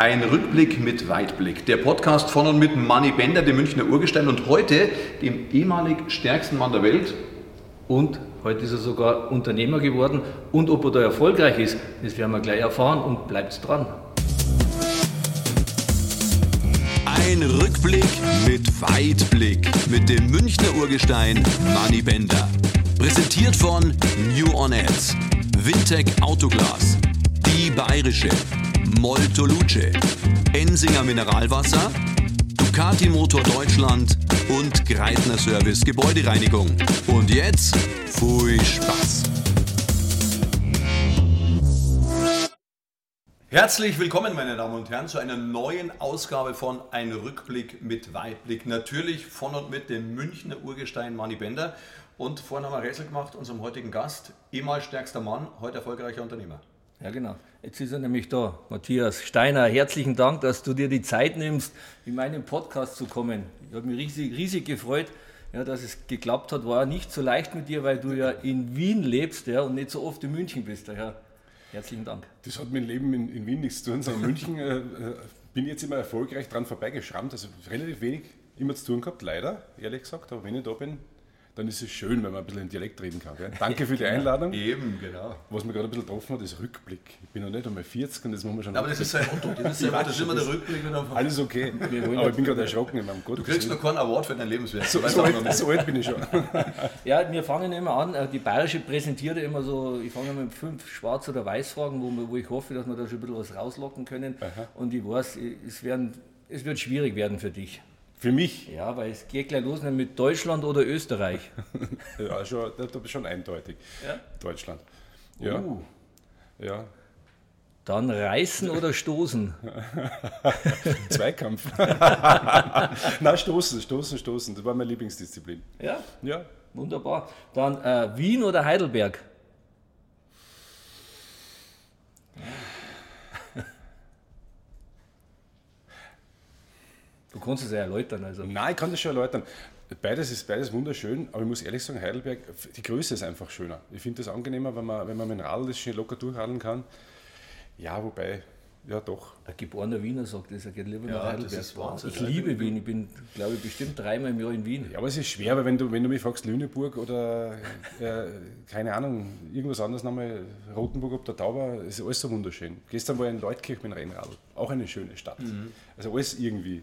Ein Rückblick mit Weitblick. Der Podcast von und mit Manny Bender, dem Münchner Urgestein und heute dem ehemalig stärksten Mann der Welt. Und heute ist er sogar Unternehmer geworden. Und ob er da erfolgreich ist, das werden wir gleich erfahren und bleibt dran. Ein Rückblick mit Weitblick mit dem Münchner Urgestein Manny Bender. Präsentiert von New On Ads, Wintec Autoglas, Die Bayerische, Molto Luce, Ensinger Mineralwasser, Ducati Motor Deutschland und Greitner Service Gebäudereinigung. Und jetzt, viel Spaß! Herzlich willkommen, meine Damen und Herren, zu einer neuen Ausgabe von Ein Rückblick mit Weitblick. Natürlich von und mit dem Münchner Urgestein Manny Bender. Und vorhin haben wir Rätsel gemacht, unserem heutigen Gast, ehemals stärkster Mann, heute erfolgreicher Unternehmer. Ja, genau. Jetzt ist er nämlich da. Matthias Steiner, herzlichen Dank, dass du dir die Zeit nimmst, in meinen Podcast zu kommen. Ich habe mich riesig, riesig gefreut, ja, dass es geklappt hat. War nicht so leicht mit dir, weil du ja in Wien lebst ja, und nicht so oft in München bist. Daher herzlichen Dank. Das hat dem Leben in, in Wien nichts zu tun, sondern München äh, äh, bin jetzt immer erfolgreich dran vorbeigeschrammt. Also relativ wenig immer zu tun gehabt, leider, ehrlich gesagt. Aber wenn ich da bin, dann ist es schön, wenn man ein bisschen in Dialekt reden kann. Gell? Danke für die Genau. Einladung. Eben, genau. Was mir gerade ein bisschen getroffen hat, ist Rückblick. Ich bin noch nicht einmal 40 und das muss man schon. Aber das ist sein Motto. Das ist, sein Motto. das ist immer der Rückblick. Wenn alles okay. Aber ich bin gerade erschrocken in meinem Gott. Du kriegst noch keinen Award für dein Lebenswerk. so, so, alt, nicht. so alt bin ich schon. Ja, wir fangen immer an. äh, Die Bayerische präsentiert immer so, ich fange mit fünf Schwarz- oder Weiß-Fragen, wo, wir- wo ich hoffe, dass wir da schon ein bisschen was rauslocken können. Und ich weiß, es, werden, es wird schwierig werden für dich. Für mich, Ja, weil es geht gleich los mit Deutschland oder Österreich. ja, schon, da, da schon eindeutig. Ja? Deutschland. Ja. Uh. Ja. Dann reißen oder stoßen. Zweikampf. Na, stoßen, stoßen, stoßen. Das war meine Lieblingsdisziplin. Ja, Ja. wunderbar. Dann äh, Wien oder Heidelberg. Du kannst es ja erläutern. Also. Nein, ich kann das schon erläutern. Beides ist beides wunderschön, aber ich muss ehrlich sagen, Heidelberg, die Größe ist einfach schöner. Ich finde das angenehmer, wenn man, wenn man mit dem Radl das schön locker durchradeln kann. Ja, wobei, ja doch. Ein geborener Wiener sagt das, er geht lieber Ja, nach das Heidelberg. ist Wahnsinn. Ich liebe Wien, ich bin, glaube ich, bestimmt dreimal im Jahr in Wien. Ja, aber es ist schwer, weil wenn du, wenn du mich fragst, Lüneburg oder, äh, keine Ahnung, irgendwas anderes nochmal, Rotenburg ob der Tauber, ist alles so wunderschön. Gestern war ich in Leutkirch mit dem Rennradl, auch eine schöne Stadt. Also alles irgendwie.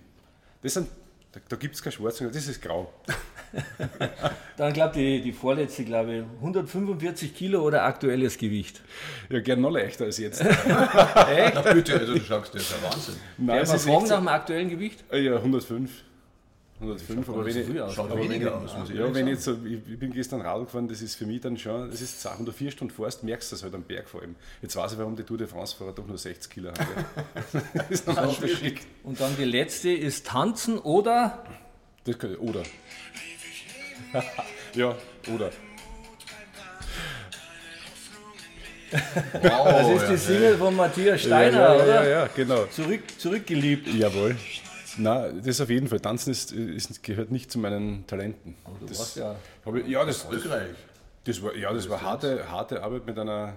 Das sind, da, da gibt es kein Schwarz, das ist grau. Dann glaube ich, die, die vorletzte, glaube ich, 145 Kilo oder aktuelles Gewicht. Ja, gern noch leichter als jetzt. Na bitte, also du sagst, das ist ja Wahnsinn. Nein, Darf man ist fragen echt nach dem aktuellen Gewicht? so, ja, 105. 105, aber wenn ich, aus. Aber wenn weniger ich, aus, ja, wenn ich jetzt so, ich, ich bin gestern Radl gefahren, das ist für mich dann schon, das ist Sachen, du vier Stunden fährst, merkst du das halt am Berg vor allem. Jetzt weiß ich, warum die Tour de France-Fahrer doch nur 60 Kilo haben. das ist normal verschickt. Und dann die letzte ist Tanzen oder Das kann, oder. ja, oder. Wow, Das ist ja, die Single von Matthias Steiner, ja, ja, oder? ja, ja, genau. Zurück, zurückgeliebt. Jawohl. Na, das auf jeden Fall. Tanzen ist, ist, gehört nicht zu meinen Talenten. Du das, warst ja ich, ja, das, das, Erfolgreich. das war, ja, das war harte, harte Arbeit mit einer,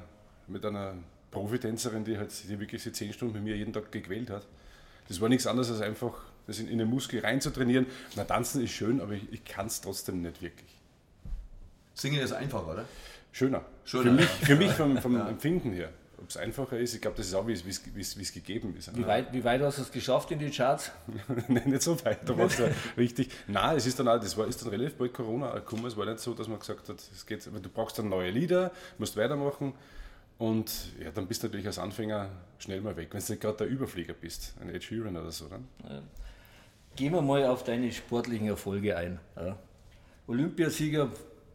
mit einer Profitänzerin, die, halt, die wirklich sie zehn Stunden mit mir jeden Tag gequält hat. Das war nichts anderes als einfach, das in, in den Muskel reinzutrainieren. Na, tanzen ist schön, aber ich, ich kann es trotzdem nicht wirklich. Singen ist einfach, oder? Schöner. Schöner, für mich, ja. für mich vom, vom Empfinden her. Ob es einfacher ist, ich glaube, das ist auch, wie es- es- es es gegeben ist. Wie weit, wie weit hast du es geschafft in die Charts? Nein, nicht so weit, da war es ja richtig. Nein, es ist dann auch, das war, ist dann relativ bald Corona gekommen. Es war nicht so, dass man gesagt hat, es geht, aber du brauchst dann neue Lieder, musst weitermachen. Und ja, dann bist du natürlich als Anfänger schnell mal weg, wenn du gerade der Überflieger bist, ein Ed Sheeran oder so. Dann. Gehen wir mal auf deine sportlichen Erfolge ein. Ja. Olympiasieger,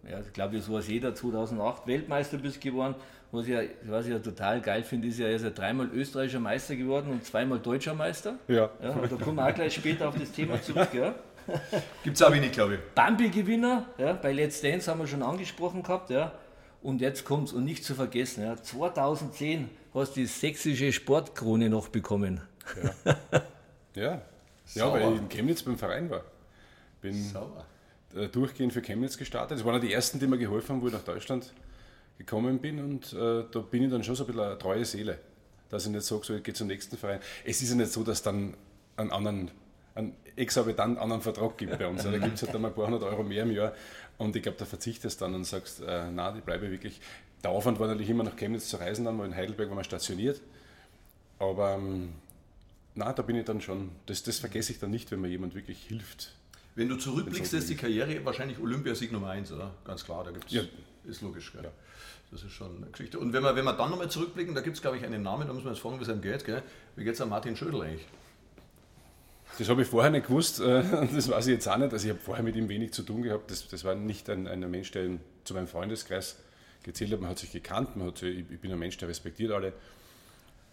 ja, ich glaube, das weiß jeder, 2008 Weltmeister bist geworden. Was ich, ja, was ich ja total geil finde, ist ja, er ist ja dreimal österreichischer Meister geworden und zweimal deutscher Meister. Ja. Ja, und da kommen wir auch gleich später auf das Thema zurück. Ja. Gibt es auch wenig, glaube ich. Bambi-Gewinner, ja, bei Let's Dance haben wir schon angesprochen gehabt. Ja. Und jetzt kommt's und nicht zu vergessen, ja, 2010 hast du die sächsische Sportkrone noch bekommen. Ja, ja Sauber. weil ich in Chemnitz beim Verein war. Bin Sauber. durchgehend für Chemnitz gestartet. Das waren auch die ersten, die mir geholfen haben, wo ich nach Deutschland gekommen bin. Und äh, da bin ich dann schon so ein bisschen eine treue Seele. dass ich nicht sage, so, ich gehe zum nächsten Verein. Es ist ja nicht so, dass dann einen anderen, einen exorbitant anderen Vertrag gibt bei uns. Da gibt es halt dann mal ein paar hundert Euro mehr im Jahr und ich glaube, da verzichtest dann und sagst, äh, nein, ich bleibe wirklich. Der Aufwand war natürlich immer nach Chemnitz zu reisen, dann, weil in Heidelberg war man stationiert. Aber ähm, na, da bin ich dann schon, das, das vergesse ich dann nicht, wenn mir jemand wirklich hilft. Wenn du zurückblickst, ist die Karriere wahrscheinlich Olympiasieg Nummer 1, oder? Ganz klar, da gibt es, ja. ist logisch. Gell? Ja. Das ist schon eine Geschichte. Und wenn wir, wenn wir dann nochmal zurückblicken, da gibt es, glaube ich, einen Namen, da muss man jetzt fragen, wie es einem geht. Gell? Wie geht es an Martin Schödel eigentlich? Das habe ich vorher nicht gewusst, äh, das weiß ich jetzt auch nicht. Also ich habe vorher mit ihm wenig zu tun gehabt. Das, das war nicht ein, ein Mensch, der zu meinem Freundeskreis gezählt hat. Man hat sich gekannt, man hat sich, ich bin ein Mensch, der respektiert alle.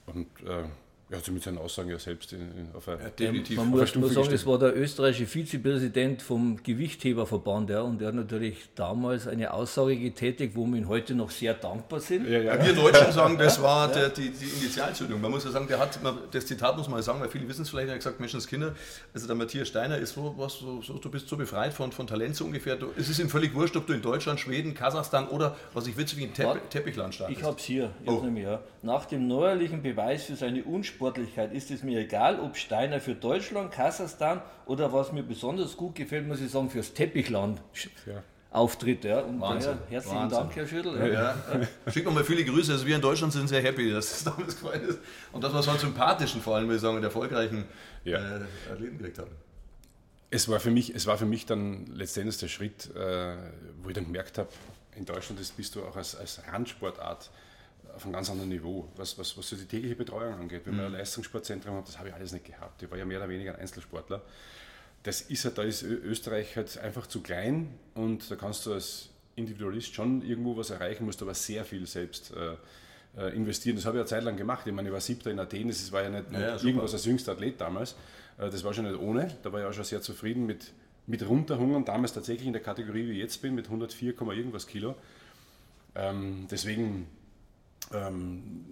Und äh, er hat sich mit seinen Aussagen ja selbst in, in, auf eine, ja, definitiv Man muss nur sagen, es war der österreichische Vizepräsident vom Gewichtheberverband ja, und der hat natürlich damals eine Aussage getätigt, wo wir ihm heute noch sehr dankbar sind. Ja, ja, wir Deutschen sagen, das war der, die, die Initialzündung. Man muss ja sagen, der hat, das Zitat muss man sagen, weil viele wissen es vielleicht, er hat gesagt, Menschenskinder, also der Matthias Steiner ist so, was, so, so, du bist so befreit von, von Talent so ungefähr. Du, es ist ihm völlig wurscht, ob du in Deutschland, Schweden, Kasachstan oder, was ich witzig, in Tepp, Teppichland startest. Ich habe es hier, oh. nämlich, ja. nach dem neuerlichen Beweis für seine Unspur Sportlichkeit ist es mir egal, ob Steiner für Deutschland, Kasachstan oder was mir besonders gut gefällt, muss ich sagen, fürs Teppichland. Ja. Auftritt. Ja. Und Wahnsinn. Daher herzlichen Wahnsinn. Dank, Herr Schüttel. Ja. Ja. Schickt nochmal viele Grüße. Also wir in Deutschland sind sehr happy, dass es damals gefallen ist. Und dass wir so einen sympathischen, vor allem, würde ich sagen, und erfolgreichen ja. äh, Athleten gekriegt haben. Es war, für mich, es war für mich dann letztendlich der Schritt, äh, wo ich dann gemerkt habe, in Deutschland bist du auch als, als Randsportart auf einem ganz anderen Niveau, was, was, was so die tägliche Betreuung angeht. Wenn man ein mhm. Leistungssportzentrum hat, das habe ich alles nicht gehabt. Ich war ja mehr oder weniger ein Einzelsportler. Das ist halt, da ist Österreich halt einfach zu klein und da kannst du als Individualist schon irgendwo was erreichen, musst aber sehr viel selbst äh, äh investieren. Das habe ich eine Zeit lang gemacht. Ich meine, ich war siebter in Athen, das war ja nicht ja, irgendwas als jüngster Athlet damals. Äh, das war schon nicht ohne. Da war ich auch schon sehr zufrieden mit, mit runterhungern, damals tatsächlich in der Kategorie, wie ich jetzt bin, mit 104, irgendwas Kilo. Ähm, deswegen ähm,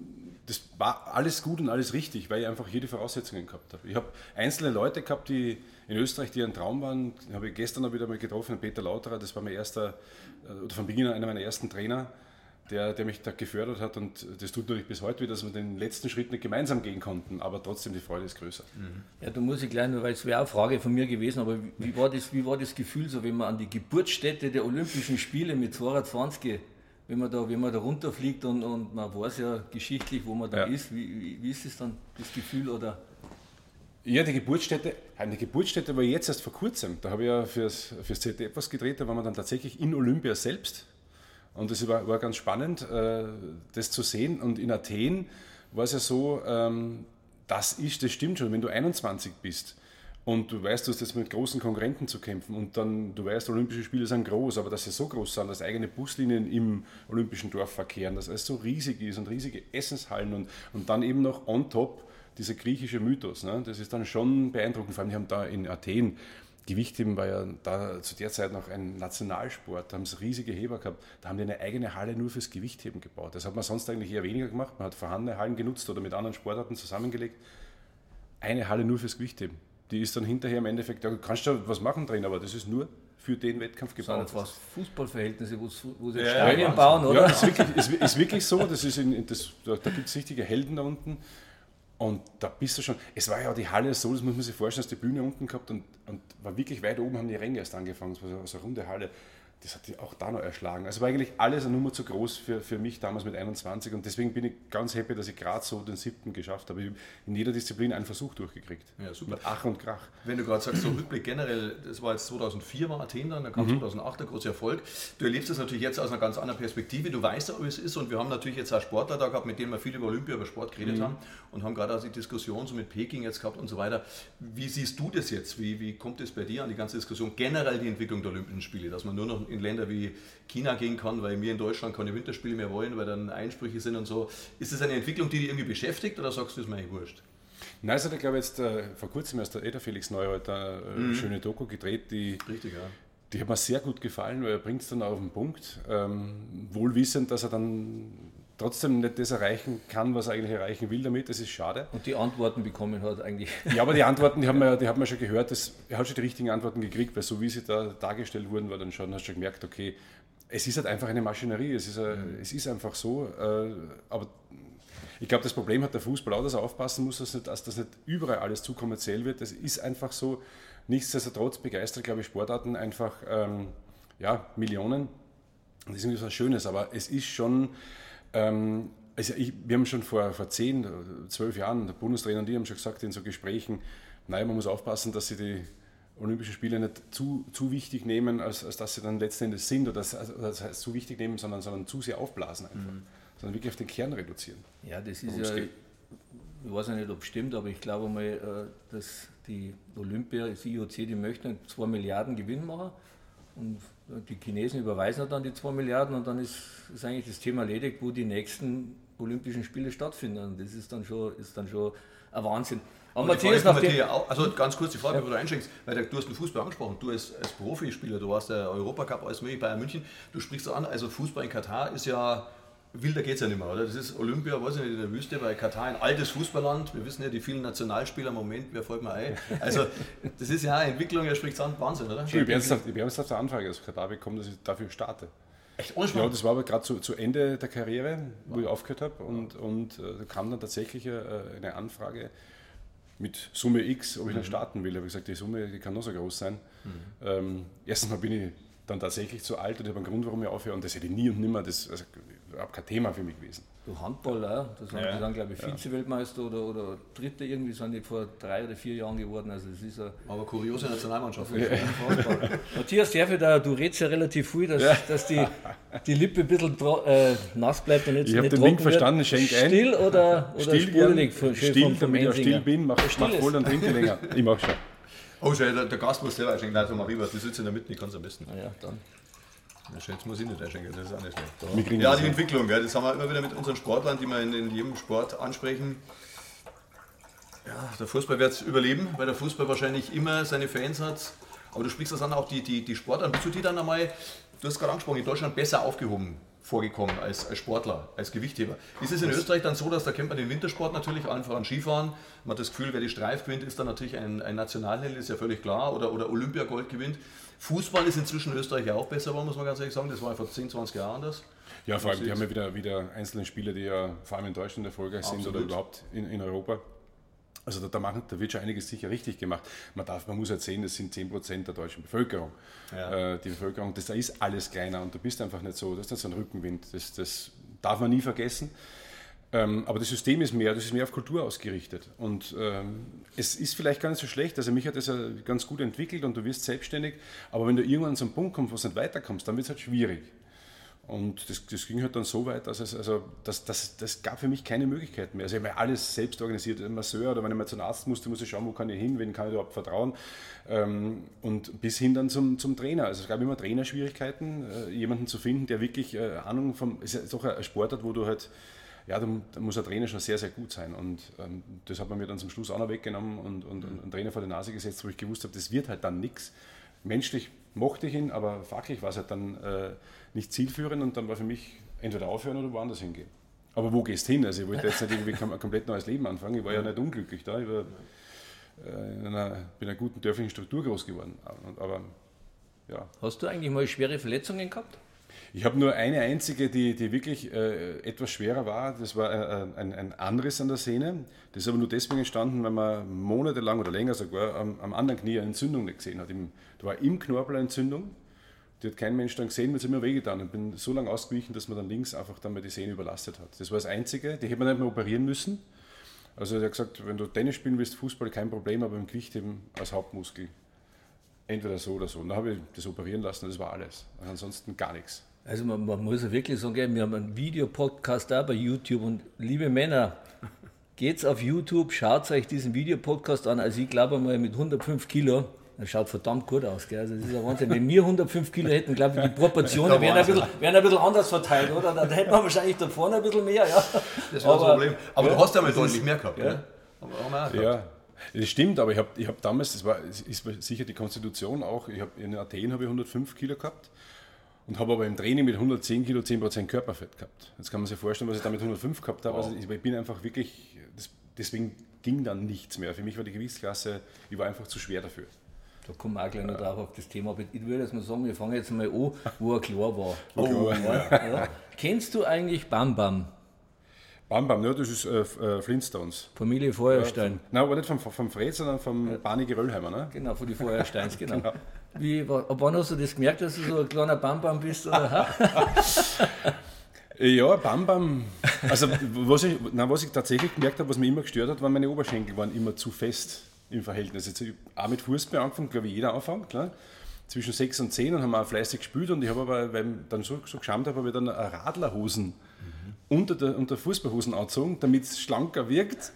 das war alles gut und alles richtig, weil ich einfach hier die Voraussetzungen gehabt habe. Ich habe einzelne Leute gehabt, die in Österreich, die ein Traum waren. Ich habe gestern auch wieder mal getroffen, Peter Lauterer, das war mein erster, äh, oder von Beginn an einer meiner ersten Trainer, der, der mich da gefördert hat und das tut natürlich bis heute wieder, dass wir den letzten Schritt nicht gemeinsam gehen konnten, aber trotzdem die Freude ist größer. Mhm. Ja, da muss ich gleich noch, weil es wäre eine Frage von mir gewesen, aber wie war, das, wie war das Gefühl so, wenn man an die Geburtsstätte der Olympischen Spiele mit 22 wenn man da, wenn man da runterfliegt und, und man weiß ja geschichtlich, wo man da ja. ist, wie, wie, ist es dann, das Gefühl oder? Ja, die Geburtsstätte, eine Geburtsstätte war jetzt erst vor kurzem. Da habe ich ja fürs, fürs ZDF was gedreht, da waren wir dann tatsächlich in Olympia selbst. Und das war, war ganz spannend, äh, das zu sehen. Und in Athen war es ja so, ähm, das ist, das stimmt schon, wenn du 21 bist, und du weißt, du hast jetzt mit großen Konkurrenten zu kämpfen und dann, du weißt, Olympische Spiele sind groß, aber dass sie so groß sind, dass eigene Buslinien im Olympischen Dorf verkehren, dass es so riesig ist und riesige Essenshallen und, und dann eben noch on top dieser griechische Mythos. Ne? Das ist dann schon beeindruckend. Vor allem, die haben da in Athen, Gewichtheben war ja da zu der Zeit noch ein Nationalsport, da haben sie riesige Heber gehabt, da haben die eine eigene Halle nur fürs Gewichtheben gebaut. Das hat man sonst eigentlich eher weniger gemacht, man hat vorhandene Hallen genutzt oder mit anderen Sportarten zusammengelegt. Eine Halle nur fürs Gewichtheben die ist dann hinterher im Endeffekt, da kannst du was machen drin, aber das ist nur für den Wettkampf gebaut. Das sind fast Fußballverhältnisse, wo sie ja, Stadien ja, bauen, oder? Ja, ist wirklich, ist, ist wirklich so, das ist in, das, da, da gibt es richtige Helden da unten. Und da bist du schon, es war ja die Halle so, das muss man sich vorstellen, dass die Bühne unten gehabt und, und war wirklich weit oben, haben die Ränge erst angefangen, es war so, so eine runde Halle das hat die auch da noch erschlagen. Also war eigentlich alles eine Nummer zu groß für, für mich damals mit 21 und deswegen bin ich ganz happy, dass ich gerade so den siebten geschafft habe. Ich habe in jeder Disziplin einen Versuch durchgekriegt. Ja, super. Mit Ach und Krach. Wenn du gerade sagst, so Rückblick generell, das war jetzt 2004 war Athen dann, dann kam mhm. 2008 der große Erfolg. Du erlebst das natürlich jetzt aus einer ganz anderen Perspektive. Du weißt ja, wie es ist und wir haben natürlich jetzt auch Sportler da gehabt, mit denen wir viel über Olympia, über Sport geredet mhm. haben und haben gerade auch die Diskussion so mit Peking jetzt gehabt und so weiter. Wie siehst du das jetzt? Wie, wie kommt es bei dir an die ganze Diskussion? Generell die Entwicklung der Olympischen Spiele, dass man nur noch in Länder wie China gehen kann, weil wir in Deutschland keine Winterspiele mehr wollen, weil dann Einsprüche sind und so. Ist das eine Entwicklung, die dich irgendwie beschäftigt oder sagst du, es mir eigentlich wurscht? Nein, es hat, ich glaube, jetzt äh, vor kurzem erst der Eder Felix Neureut eine äh, mhm. schöne Doku gedreht, die, Richtig, ja. die hat mir sehr gut gefallen, weil er bringt es dann auf den Punkt. Ähm, wohlwissend, dass er dann trotzdem nicht das erreichen kann, was er eigentlich erreichen will damit. Das ist schade. Und die Antworten bekommen hat eigentlich. Ja, aber die Antworten, die haben wir, die haben wir schon gehört. Das, er hat schon die richtigen Antworten gekriegt, weil so wie sie da dargestellt wurden, war dann schon, hast du schon gemerkt, okay, es ist halt einfach eine Maschinerie, es ist, ein, mhm. es ist einfach so. Äh, aber Ich glaube, das Problem hat der Fußball auch, dass er aufpassen muss, dass, nicht, dass das nicht überall alles zu kommerziell wird. Das ist einfach so. Nichtsdestotrotz begeistert, glaube ich, Sportarten einfach ähm, ja, Millionen. Das ist irgendwie was Schönes, aber es ist schon. Ähm, also ich, wir haben schon vor, vor zehn, zwölf Jahren, der Bundestrainer und die haben schon gesagt in so Gesprächen, naja, man muss aufpassen, dass sie die Olympischen Spiele nicht zu, zu wichtig nehmen, als, als dass sie dann letzten Endes sind oder das, also das heißt zu wichtig nehmen, sondern, sondern zu sehr aufblasen einfach. Mhm. Sondern wirklich auf den Kern reduzieren. Ja, das ist ja, geht. ich weiß ja nicht, ob es stimmt, aber ich glaube mal, äh, dass die Olympia, das IOC, die möchten 2 Milliarden Gewinn machen und die Chinesen überweisen dann die 2 Milliarden und dann ist, ist eigentlich das Thema erledigt, wo die nächsten Olympischen Spiele stattfinden. Und das ist dann schon, ist dann schon ein Wahnsinn. Aber Matthias, nach auch, also ganz kurz die Frage, ja. bevor du einschenkst, weil du hast den Fußball angesprochen, du als, als Profispieler, du warst der Europacup als Bayern München, du sprichst an, also Fußball in Katar ist ja, wilder geht es ja nicht mehr, oder? Das ist Olympia, weiß ich nicht, in der Wüste, bei Katar ein altes Fußballland, wir wissen ja die vielen Nationalspieler, Moment, wer folgt mir ein? Also das ist ja eine Entwicklung, er spricht an, Wahnsinn, oder? Ich habe ernsthaft eine Anfrage aus Katar bekommen, dass ich dafür starte. Echt? Ohne ja, das war aber gerade zu, zu, Ende der Karriere, wo wow. ich aufgehört habe und, und äh, da kam dann tatsächlich äh, eine Anfrage, mit Summe X, ob ich dann mhm. starten will. Da habe ich gesagt, die Summe die kann nur so groß sein. Mhm. Ähm, erstens mal bin ich dann tatsächlich zu alt und ich habe einen Grund, warum ich aufhöre. Und das hätte ich nie und nimmer, das ist also überhaupt kein Thema für mich gewesen. Du Handballer, das ja. die dann, glaube ich, Vize-Weltmeister oder, oder Dritte irgendwie sind die vor drei oder vier Jahren geworden. Also das ist a, Aber kuriose Nationalmannschaft. Ja. Matthias, da, du redest ja relativ viel, dass, ja. dass die, die Lippe ein bisschen äh, nass bleibt und nicht Ich habe den Wink verstanden, schenk ein. Still oder, oder still sprudelig? Still, damit ich auch still bin, mach, mach wohl, dann trinke ich länger. Ich mach schon. Oh, schön, der, der Gast muss selber einschenken. Nein, Marie, die sitzt in der Mitte, ich kann es am besten. Ah ja, dann. Jetzt muss ich nicht einschenken, das ist auch nicht schlecht. Ja, die Entwicklung, gell, das haben wir immer wieder mit unseren Sportlern, die wir in, in jedem Sport ansprechen. Ja, der Fußball wird es überleben, weil der Fußball wahrscheinlich immer seine Fans hat. Aber du sprichst das an, auch die, die, die Sportler. Bist du die dann einmal, du hast gerade angesprochen, in Deutschland besser aufgehoben vorgekommen als, als Sportler, als Gewichtheber. Ist es in Österreich dann so, dass da kennt man den Wintersport natürlich, allen voran Skifahren, man hat das Gefühl, wer die Streif gewinnt, ist dann natürlich ein, ein Nationalheld, ist ja völlig klar, oder, oder Olympiagold gewinnt. Fußball ist inzwischen in Österreich ja auch besser geworden, muss man ganz ehrlich sagen. Das war vor 10, 20 Jahren anders. Ja, vor allem, wir haben ja wieder, wieder einzelne Spieler, die ja vor allem in Deutschland erfolgreich sind oder überhaupt in, in Europa. Also da, da, machen, da wird schon einiges sicher richtig gemacht. Man, darf, man muss ja sehen, das sind 10% der deutschen Bevölkerung. Ja. Äh, die Bevölkerung, das, da ist alles kleiner und du bist einfach nicht so, das ist nicht so ein Rückenwind. Das, das darf man nie vergessen. Ähm, aber das System ist mehr, das ist mehr auf Kultur ausgerichtet. Und ähm, es ist vielleicht gar nicht so schlecht. Also mich hat das ja ganz gut entwickelt und du wirst selbstständig. Aber wenn du irgendwann zu einem Punkt kommst, wo du nicht weiterkommst, dann wird es halt schwierig. Und das, das, ging halt dann so weit, dass es, also das, das, das gab für mich keine Möglichkeit mehr. Also ich habe alles selbst organisiert, ein Masseur oder wenn ich mal zum Arzt musste, musste ich schauen, wo kann ich hin, wen kann ich überhaupt vertrauen. Ähm, und bis hin dann zum, zum Trainer. Also es gab immer Trainerschwierigkeiten, äh, jemanden zu finden, der wirklich äh, Ahnung vom, es ist doch ein Sportart, wo du halt ja, da, muss ein Trainer schon sehr, sehr gut sein. Und ähm, das hat man mir dann zum Schluss auch noch weggenommen und, und, und einen Trainer vor die Nase gesetzt, wo ich gewusst habe, das wird halt dann nichts. Menschlich mochte ich ihn, aber fachlich war es halt dann äh, nicht zielführend und dann war für mich entweder aufhören oder woanders hingehen. Aber wo gehst du hin? Also ich wollte jetzt nicht irgendwie ein komplett neues Leben anfangen. Ich war ja nicht unglücklich da. Ich war, äh, in einer, bin in einer guten dörflichen Struktur groß geworden. Aber, ja. Hast du eigentlich mal schwere Verletzungen gehabt? Ich habe nur eine einzige, die, die wirklich äh, etwas schwerer war. Das war äh, ein, ein Anriss an der Sehne. Das ist aber nur deswegen entstanden, weil man monatelang oder länger sogar am, am anderen Knie eine Entzündung nicht gesehen hat. Im, da war im Knorpel eine Entzündung. Die hat kein Mensch dann gesehen, weil sie mir wehgetan. Ich bin so lange ausgewichen, dass man dann links einfach dann mal die Sehne überlastet hat. Das war das Einzige. Die hätte man nicht mehr operieren müssen. Also er hat gesagt, wenn du Tennis spielen willst, Fußball kein Problem, aber im Gewichtheben als Hauptmuskel entweder so oder so. Und dann habe ich das operieren lassen und das war alles. Ansonsten gar nichts. Also man, man muss ja wirklich sagen, wir haben einen Videopodcast da bei YouTube und liebe Männer, geht's auf YouTube, schaut euch diesen Videopodcast an. Also ich glaube mal mit 105 Kilo, das schaut verdammt gut aus. Gell? Also das ist ja Wahnsinn. Wenn wir 105 Kilo hätten, glaube ich, die Proportionen wären ein, bisschen, wären ein bisschen anders verteilt, oder? Dann hätten wir wahrscheinlich da vorne ein bisschen mehr. Ja. Das war aber, das Problem. Aber ja, du hast ja mal deutlich mehr gehabt. Ja. Ne? Ja, das stimmt, aber ich habe ich hab damals, das war ist sicher die Konstitution auch, ich hab, in Athen habe ich 105 Kilo gehabt und habe aber im Training mit 110 Kilo 10% Körperfett gehabt. Jetzt kann man sich vorstellen, was ich da mit 105 gehabt habe. Wow. Also ich bin einfach wirklich, deswegen ging dann nichts mehr. Für mich war die Gewichtsklasse, ich war einfach zu schwer dafür. Da kommen wir auch gleich noch drauf auf das Thema. Aber ich würde jetzt mal sagen, wir fangen jetzt mal an, wo er klar war. Oh, ja. Ja. Kennst du eigentlich Bam Bam? Bam Bam, ja, das ist äh, äh, Flintstones. Familie Feuerstein. Nein, aber nicht vom, vom Fred, sondern vom Barney Geröllheimer, ne? Genau, von den Feuersteins, genau. Wie, wa- ab wann hast du das gemerkt, dass du so ein kleiner Bam-Bam bist? Oder? ha? Ja, Bam Bam. Also was ich, nein, was ich tatsächlich gemerkt habe, was mich immer gestört hat, waren meine Oberschenkel waren immer zu fest im Verhältnis. Jetzt, auch mit Fußball angefangen, glaube ich, jeder anfängt, klar. Zwischen 6 und 10 und haben auch fleißig gespielt und ich habe aber, weil ich dann so, so geschämt habe, habe ich dann Radlerhosen unter der, unter Fußballhosen angezogen, damit es schlanker wirkt.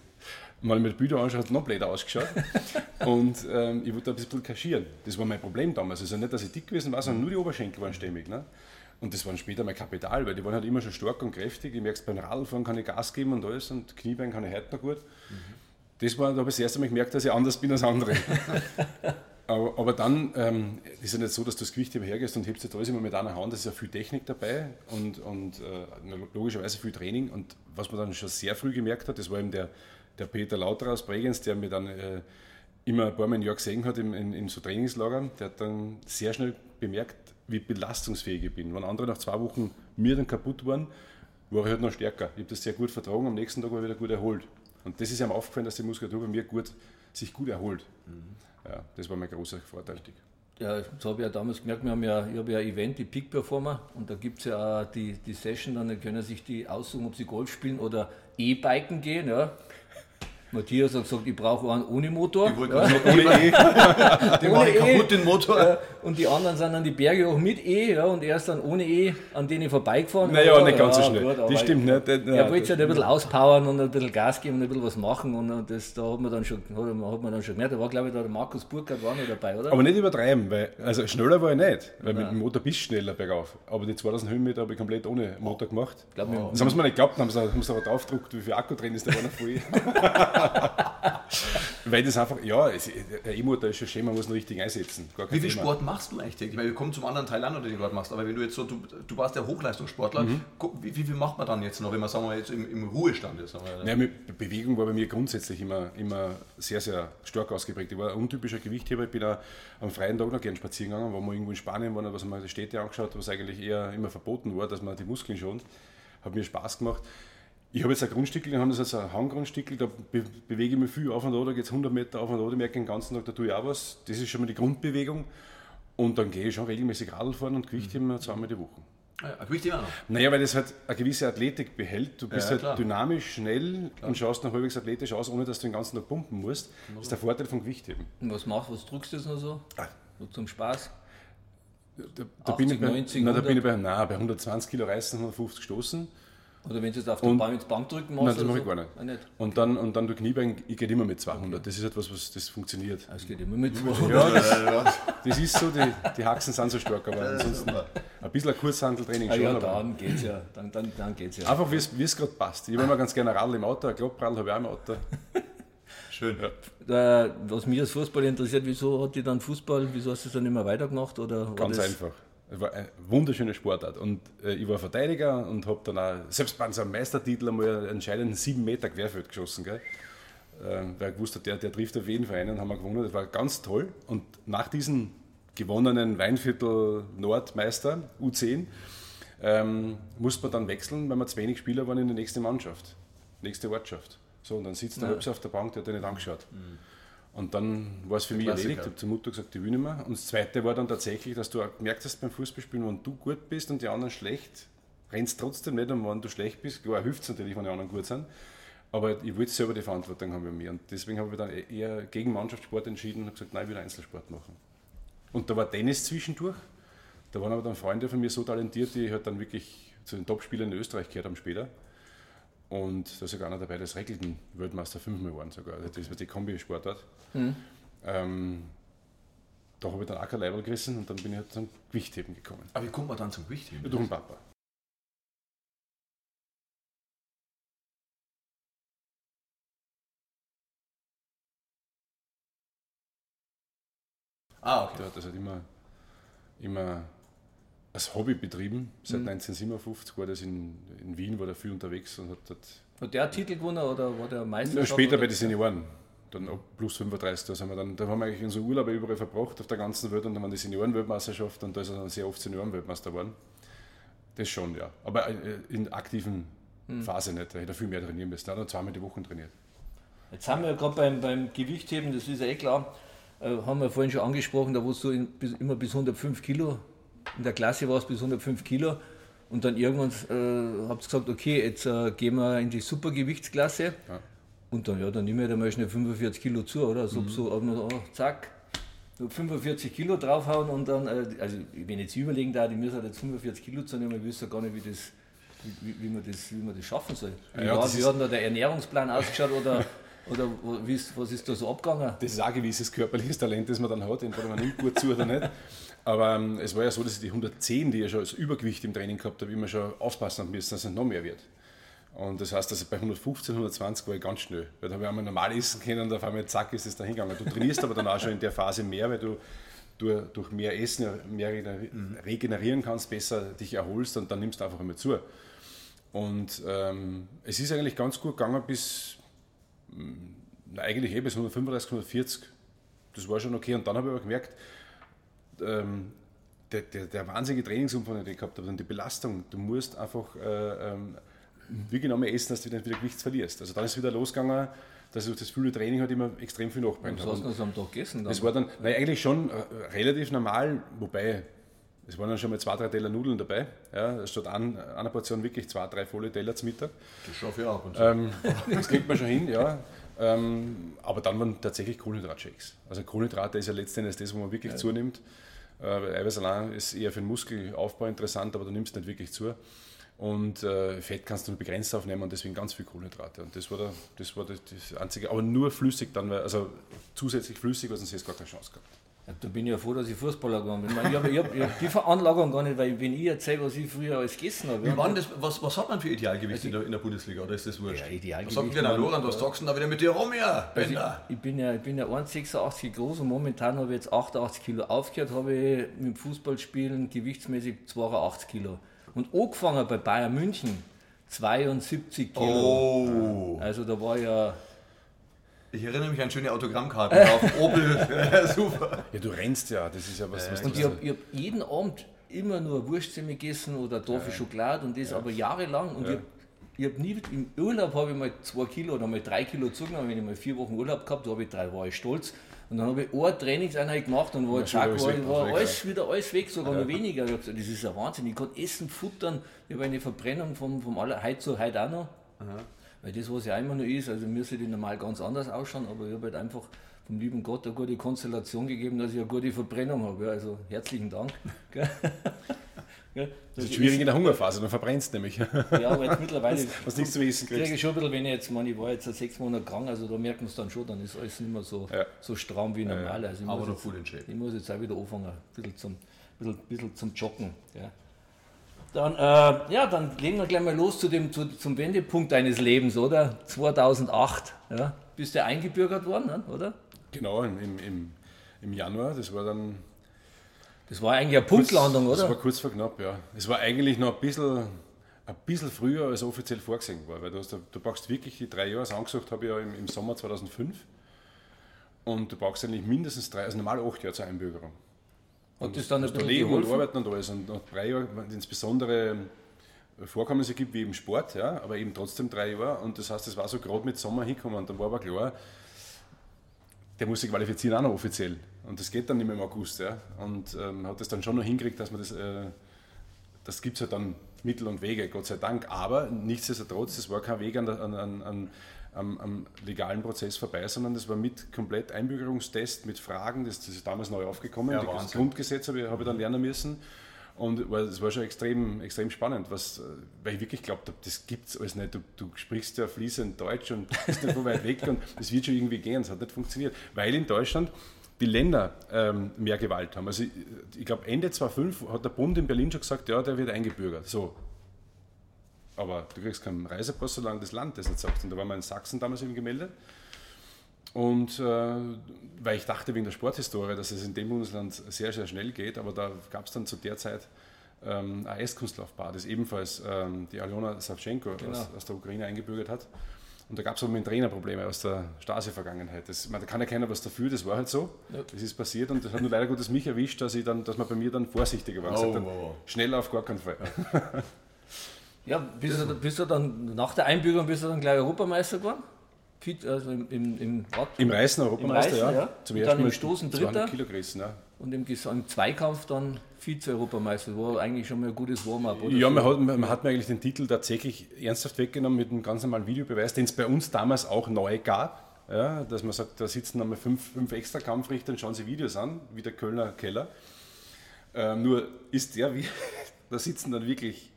Mir die Bilder anschaue, hat es noch blöder ausgeschaut. und ähm, ich wollte ein bisschen kaschieren. Das war mein Problem damals. Also nicht, dass ich dick gewesen war, sondern nur die Oberschenkel waren stämmig. Ne? Und das waren später mein Kapital, weil die waren halt immer schon stark und kräftig. Ich merke es beim Radfahren kann ich Gas geben und alles und Kniebein kann ich heute noch gut. Das war, da habe ich das erste Mal gemerkt, dass ich anders bin als andere. aber, aber dann ähm, ist ja nicht so, dass du das Gewicht immer hergehst und hebst jetzt alles immer mit einer Hand. Da ist ja viel Technik dabei und, und äh, logischerweise viel Training. Und was man dann schon sehr früh gemerkt hat, das war eben der, der Peter Lauter aus Bregenz, der mir dann äh, immer ein paar Mal im Jahr gesehen hat in, in, in so Trainingslagern. Der hat dann sehr schnell bemerkt, wie belastungsfähig ich bin. Wenn andere nach zwei Wochen mir dann kaputt waren, war ich halt noch stärker. Ich habe das sehr gut vertragen, am nächsten Tag war ich wieder gut erholt. Und das ist ihm aufgefallen, dass die Muskulatur bei mir gut, sich gut erholt. Ja, das war mein großer Vorteil. Ja, das habe ich ja damals gemerkt, wir haben ja, ich habe ja ein Event, die Peak Performer, und da gibt es ja auch die, die Session, dann können sich die aussuchen, ob sie Golf spielen oder E-Biken gehen. Ja. Matthias hat gesagt, ich brauche einen ohne Motor. Ich wollte ja. sagen, ohne E. Den ich Ohne E. kaputt, den Motor. Ja, und die anderen sind dann die Berge auch mit E, ja, und er ist dann ohne E an denen vorbeigefahren. Naja, Ja, nicht ganz so schnell. gut, das stimmt nicht. Das- Er ja, wollte sich halt ein bisschen auspowern und ein bisschen Gas geben und ein bisschen was machen und das, da hat man dann schon, hat man, dann schon gemerkt, da war glaube ich da der Markus Burkhardt war noch dabei, oder? Aber nicht übertreiben, weil also schneller war ich nicht, weil mit dem Motor bist du schneller bergauf. Aber die 2000 Höhenmeter habe ich komplett ohne Motor gemacht. glaub, mit- das haben sie mir nicht geglaubt, haben sie, haben sie aber draufgedruckt, wie viel Akku drin ist, der war noch voll. weil das einfach, ja, es, der E-Motor ist schon schön, man muss ihn richtig einsetzen. Wie viel Thema. Sport machst du eigentlich täglich? Weil wir kommen zum anderen Teil an, oder den du gerade machst. Aber wenn du jetzt so, du, du warst ja Hochleistungssportler, Mhm. wie, wie viel macht man dann jetzt noch, wenn man sagen wir jetzt im, im Ruhestand ist? Sagen wir, Ja, mit Bewegung war bei mir grundsätzlich immer, immer sehr, sehr stark ausgeprägt. Ich war ein untypischer Gewichtheber. Ich bin auch am freien Tag noch gern spazieren gegangen, wo wir irgendwo in Spanien waren, was wir die Städte angeschaut, was eigentlich eher immer verboten war, dass man die Muskeln schont. Hat mir Spaß gemacht. Ich habe jetzt ein Grundstückel, wir haben das als ein Hanggrundstückel, da be bewege ich mich viel auf und da geht es 100 Meter auf und ich merke den ganzen Tag, da tue ich auch was. Das ist schon mal die Grundbewegung. Und dann gehe ich schon regelmäßig Radl fahren und Gewichtheben zweimal die Woche. ja, Gewicht immer noch. Naja, weil das halt eine gewisse Athletik behält. Du bist Ja, halt klar. dynamisch, schnell und schaust noch halbwegs athletisch aus, ohne dass du den ganzen Tag pumpen musst. Das ist der Vorteil vom Gewichtheben. Und was machst was drückst du jetzt noch so? Ah. So zum Spaß? Da, da bin ich bei, 90, na, da bin ich 100? bei, nein, bei 120 Kilo Reißen, 150 stoßen. Oder wenn du jetzt auf der Und- Bahn ins Bankdrücken machst? Nein, das mache ich so? gar nicht. Ah, nicht. Und dann, und dann du Kniebein, ich gehe immer mit 200. Das ist etwas, was das funktioniert. Es geht immer mit 200. Ja, das, das ist so, die, die Haxen sind so stark, aber ansonsten ein bisschen ein Kurzhandeltraining Ah, schon. ja, dann geht's ja. Dann, dann, dann geht's ja. einfach wie es- wie es gerade passt. Ich habe immer ganz gerne ein Radl im Auto, ein Klappradl habe ich auch im Auto. Schön. Äh, was mich als Fußball interessiert, wieso hat die dann Fußball, wieso hast du es dann nicht mehr weitergemacht? Oder Ganz das, einfach. Es war eine wunderschöne Sportart. Und äh, ich war Verteidiger und habe dann auch, selbst bei unserem Meistertitel, einmal einen entscheidenden 7 Meter Querfeld geschossen. Gell? Äh, weil ich gewusst habe, der, der trifft auf jeden Fall einen, haben wir gewonnen. Das war ganz toll. Und nach diesem gewonnenen Weinviertel Nordmeister, U10, ähm, musste man dann wechseln, weil wir zu wenig Spieler waren in der nächsten Mannschaft, nächste Ortschaft. So, und dann sitzt der Hübsch auf der Bank, der hat den nicht angeschaut. Und dann war es für mich erledigt. Ich habe zur Mutter gesagt, ich will nicht mehr. Und das Zweite war dann tatsächlich, dass du auch gemerkt hast beim Fußballspielen, wenn du gut bist und die anderen schlecht, rennst trotzdem nicht. Und wenn du schlecht bist, klar hilft es natürlich, wenn die anderen gut sind. Aber ich wollte selber die Verantwortung haben bei mir. Und deswegen habe ich dann eher gegen Mannschaftssport entschieden und gesagt, nein, ich will Einzelsport machen. Und da war Tennis zwischendurch. Da waren aber dann Freunde von mir so talentiert, die halt dann wirklich zu den Top-Spielern in Österreich gehört haben später. Und da ist sogar einer dabei, der ist Regelten-Weltmeister fünfmal geworden sogar. Also Das war die Kombi-Sportart. Ähm, da habe ich dann auch kein Leibel gerissen und dann bin ich halt zum Gewichtheben gekommen. Aber wie kommt man dann zum Gewichtheben? Ja, durch den Papa. Ah, okay. Der hat das halt immer, immer als Hobby betrieben. Seit 1957 war das in, in Wien, war er viel unterwegs und hat dort Hat der Titel gewonnen oder war der Meister? Später bei den Senioren, dann ab plus 35, da, sind wir dann, da haben wir eigentlich unsere Urlaube überall verbracht auf der ganzen Welt und dann waren die Seniorenweltmeisterschaft und da ist er dann sehr oft Seniorenweltmeister geworden. Das schon, ja. Aber äh, in aktiven Phase nicht. Da hätte er viel mehr trainieren müssen. Da hat er zweimal die Woche trainiert. Jetzt haben wir ja gerade beim, beim Gewichtheben, das ist ja eh klar, äh, haben wir vorhin schon angesprochen, da wo du in, bis, immer bis 105 Kilo, in der Klasse war es bis 105 Kilo und dann irgendwann äh, habt ihr gesagt, okay, jetzt äh, gehen wir in die Supergewichtsklasse Ja. und dann, ja, dann nehme ich da mal schnell 45 Kilo zu, oder? Also so, so oh, zack, so 45 Kilo draufhauen und dann, äh, also wenn ich jetzt überlegen da, die müssen halt jetzt 45 Kilo zu nehmen, ich wüsste ja gar nicht, wie das, wie, wie, man das, wie man das schaffen soll. Wie, Ja, das wie hat denn da der Ernährungsplan ausgeschaut oder, oder ist, was ist da so abgegangen? Das ist auch ein gewisses körperliches Talent, das man dann hat, entweder man nimmt gut zu oder nicht. Aber ähm, es war ja so, dass ich die 110, die ich schon als Übergewicht im Training gehabt habe, immer schon aufpassen habe müssen, dass es nicht noch mehr wird. Und das heißt, dass bei 115, 120 war ich ganz schnell. Weil da habe ich einmal normal essen können und auf einmal zack ist es da hingegangen. Du trainierst aber dann auch schon in der Phase mehr, weil du durch, durch mehr Essen ja mehr regeneri- regenerieren kannst, besser dich erholst und dann nimmst du einfach immer zu. Und ähm, es ist eigentlich ganz gut gegangen bis, na, eigentlich eh bis 135, 140. Das war schon okay. Und dann habe ich aber gemerkt, ähm, der, der, der wahnsinnige Trainingsumfang, den ich gehabt habe, und die Belastung, du musst einfach äh, ähm, wirklich noch mehr essen, dass du wieder, wieder Gewicht verlierst. Also dann ist es wieder losgegangen, dass ich durch das viele Training halt immer extrem viel nachbrennt Was habe. hast du am Tag gegessen? Dann? Das war dann nein, eigentlich schon äh, relativ normal, wobei es waren dann schon mal zwei, drei Teller Nudeln dabei. Ja, es statt an, einer Portion wirklich zwei, drei volle Teller zum Mittag. Das schaffe ich auch. Ähm, das kriegt man schon hin, ja. Ähm, aber dann waren tatsächlich Kohlenhydratshakes. Also Kohlenhydrate ist ja letztendlich das, wo man wirklich zunimmt. Äh, Eiweiß allein ist eher für den Muskelaufbau interessant, aber du nimmst nicht wirklich zu. Und äh, Fett kannst du nur begrenzt aufnehmen und deswegen ganz viel Kohlenhydrate. Und das war, der, das, war das, das einzige, aber nur flüssig dann, weil- also zusätzlich flüssig, weil sonst hättest du gar keine Chance gehabt. Ja, da bin ich ja froh, dass ich Fußballer geworden bin. Ich, meine, ich habe hab, hab die Veranlagung gar nicht, weil wenn ich erzähle, was ich früher alles gegessen habe. Wie das, was, was hat man für Idealgewicht in, der, in der Bundesliga? Oder ist das wurscht? Ja, Idealgewicht, Was sagt denn Loran, was sagst du da wieder mit dir rum, ja? Also ich, ich bin ja, ich bin ja 1,86 groß und momentan habe ich jetzt 88 Kilo. Aufgehört habe ich mit dem Fußballspielen gewichtsmäßig 82 Kilo. Und angefangen bei Bayern München 72 Kilo. Oh. Also da war ja, Ich erinnere mich an schöne Autogrammkarten auf Opel. Super. Ja, du rennst ja, das ist ja was, was und ich habe hab jeden Abend immer nur Wurstsemmel gegessen oder Tafel Schokolade und das aber jahrelang. Und ich habe nie, im Urlaub habe ich mal zwei Kilo oder mal drei Kilo zugenommen, wenn ich mal vier Wochen Urlaub gehabt habe, ich drei, war ich stolz. Und dann habe ich eine Trainingseinheit gemacht und war, Ja, schon zack, war, weg, war alles weg, wieder alles weg, sogar noch weniger. Ich habe gesagt, das ist ja Wahnsinn, ich kann essen, futtern, ich habe eine Verbrennung vom, vom aller, heute zu heute auch noch. Weil das, was ja immer noch ist, also mir sollte normal ganz anders ausschauen, aber ich habe halt einfach vom lieben Gott eine gute Konstellation gegeben, dass ich eine gute Verbrennung habe. Ja, also herzlichen Dank. Gell? Das ist schwierig in der Hungerphase, dann verbrennst du nämlich. Ja, aber jetzt mittlerweile Was nichts zu essen kriege kriegst. ich schon ein bisschen, wenn ich jetzt, meine, ich war jetzt seit sechs Monaten krank, also da merkt man es dann schon, dann ist alles nicht mehr so, Ja. so stramm wie normal. Also Aber noch jetzt, gut in Shape. ich muss jetzt auch wieder anfangen, ein bisschen zum, bisschen, bisschen zum Joggen. Ja. Dann, äh, ja, dann legen wir gleich mal los zu dem, zu, zum Wendepunkt deines Lebens, oder? 2008, ja? Bist du eingebürgert worden, ne? oder? Genau, im, im, im, Januar, das war dann Das war eigentlich eine Punktlandung, Das war oder? kurz vor knapp, ja. Es war eigentlich noch ein bisschen, ein bisschen früher, als offiziell vorgesehen war, weil du, hast, du brauchst wirklich die drei Jahre, das angesucht habe ich ja im, im Sommer 2005 und du brauchst eigentlich mindestens drei, also normal acht Jahre zur Einbürgerung. Hat das dann ein bisschen leben und geholfen? arbeiten und alles und nach drei Jahren, wenn es insbesondere Vorkommnisse gibt wie im Sport, ja, aber eben trotzdem drei Jahre und das heißt, das war so gerade mit Sommer hinkommen und dann war aber klar, der muss sich qualifizieren auch noch offiziell. Und das geht dann nicht mehr im August. Ja. Und ähm, hat das dann schon noch hingekriegt, dass man das, äh, das gibt es halt dann Mittel und Wege, Gott sei Dank. Aber nichtsdestotrotz, das war kein Weg an, an, an, am, am legalen Prozess vorbei, sondern das war mit komplett Einbürgerungstest, mit Fragen, das, das ist damals neu aufgekommen. Ja, das. Grundgesetz habe ich, habe ich dann lernen müssen. Und es war schon extrem, extrem spannend, was, weil ich wirklich glaubt habe, das gibt es alles nicht. Du, du sprichst ja fließend Deutsch und bist nicht so weit weg und das wird schon irgendwie gehen. Es hat nicht funktioniert. Weil in Deutschland die Länder ähm, mehr Gewalt haben. Also ich, ich glaube, Ende 2005 hat der Bund in Berlin schon gesagt, ja, der wird eingebürgert. So. Aber du kriegst keinen Reisepass, solange das Land das nicht sagt. Und da waren wir in Sachsen damals eben gemeldet. Und äh, weil ich dachte wegen der Sporthistorie, dass es in dem Bundesland sehr, sehr schnell geht, aber da gab es dann zu der Zeit ähm, ein Eiskunstlaufbad, das ebenfalls ähm, die Aljona Savchenko aus, aus der Ukraine eingebürgert hat. Und da gab es aber mit dem Trainer Probleme aus der Stasi-Vergangenheit. Da kann ja keiner was dafür, das war halt so. Das ist passiert und das hat nur leider Gottes mich erwischt, dass, ich dann, dass man bei mir dann vorsichtiger war. Oh, oh. Schnell auf gar keinen Fall. Ja, bist du, bist du dann nach der Einbürgerung bist du dann gleich Europameister geworden? Also im, im, im, Im Reißen Europameister, Im Reißen, ja. ja. Zum Und ersten dann im Stoßen 200 Dritter. Kilo gerissen, ja. und im, im Zweikampf dann Vize-Europameister. War eigentlich schon mal ein gutes Warm-up. Ja, so. man hat, man hat mir eigentlich den Titel tatsächlich ernsthaft weggenommen mit einem ganz normalen Videobeweis, den es bei uns damals auch neu gab. Ja, dass man sagt, da sitzen einmal fünf, fünf extra Kampfrichter und schauen sich Videos an, wie der Kölner Keller. Ähm, nur ist der wie, da sitzen dann wirklich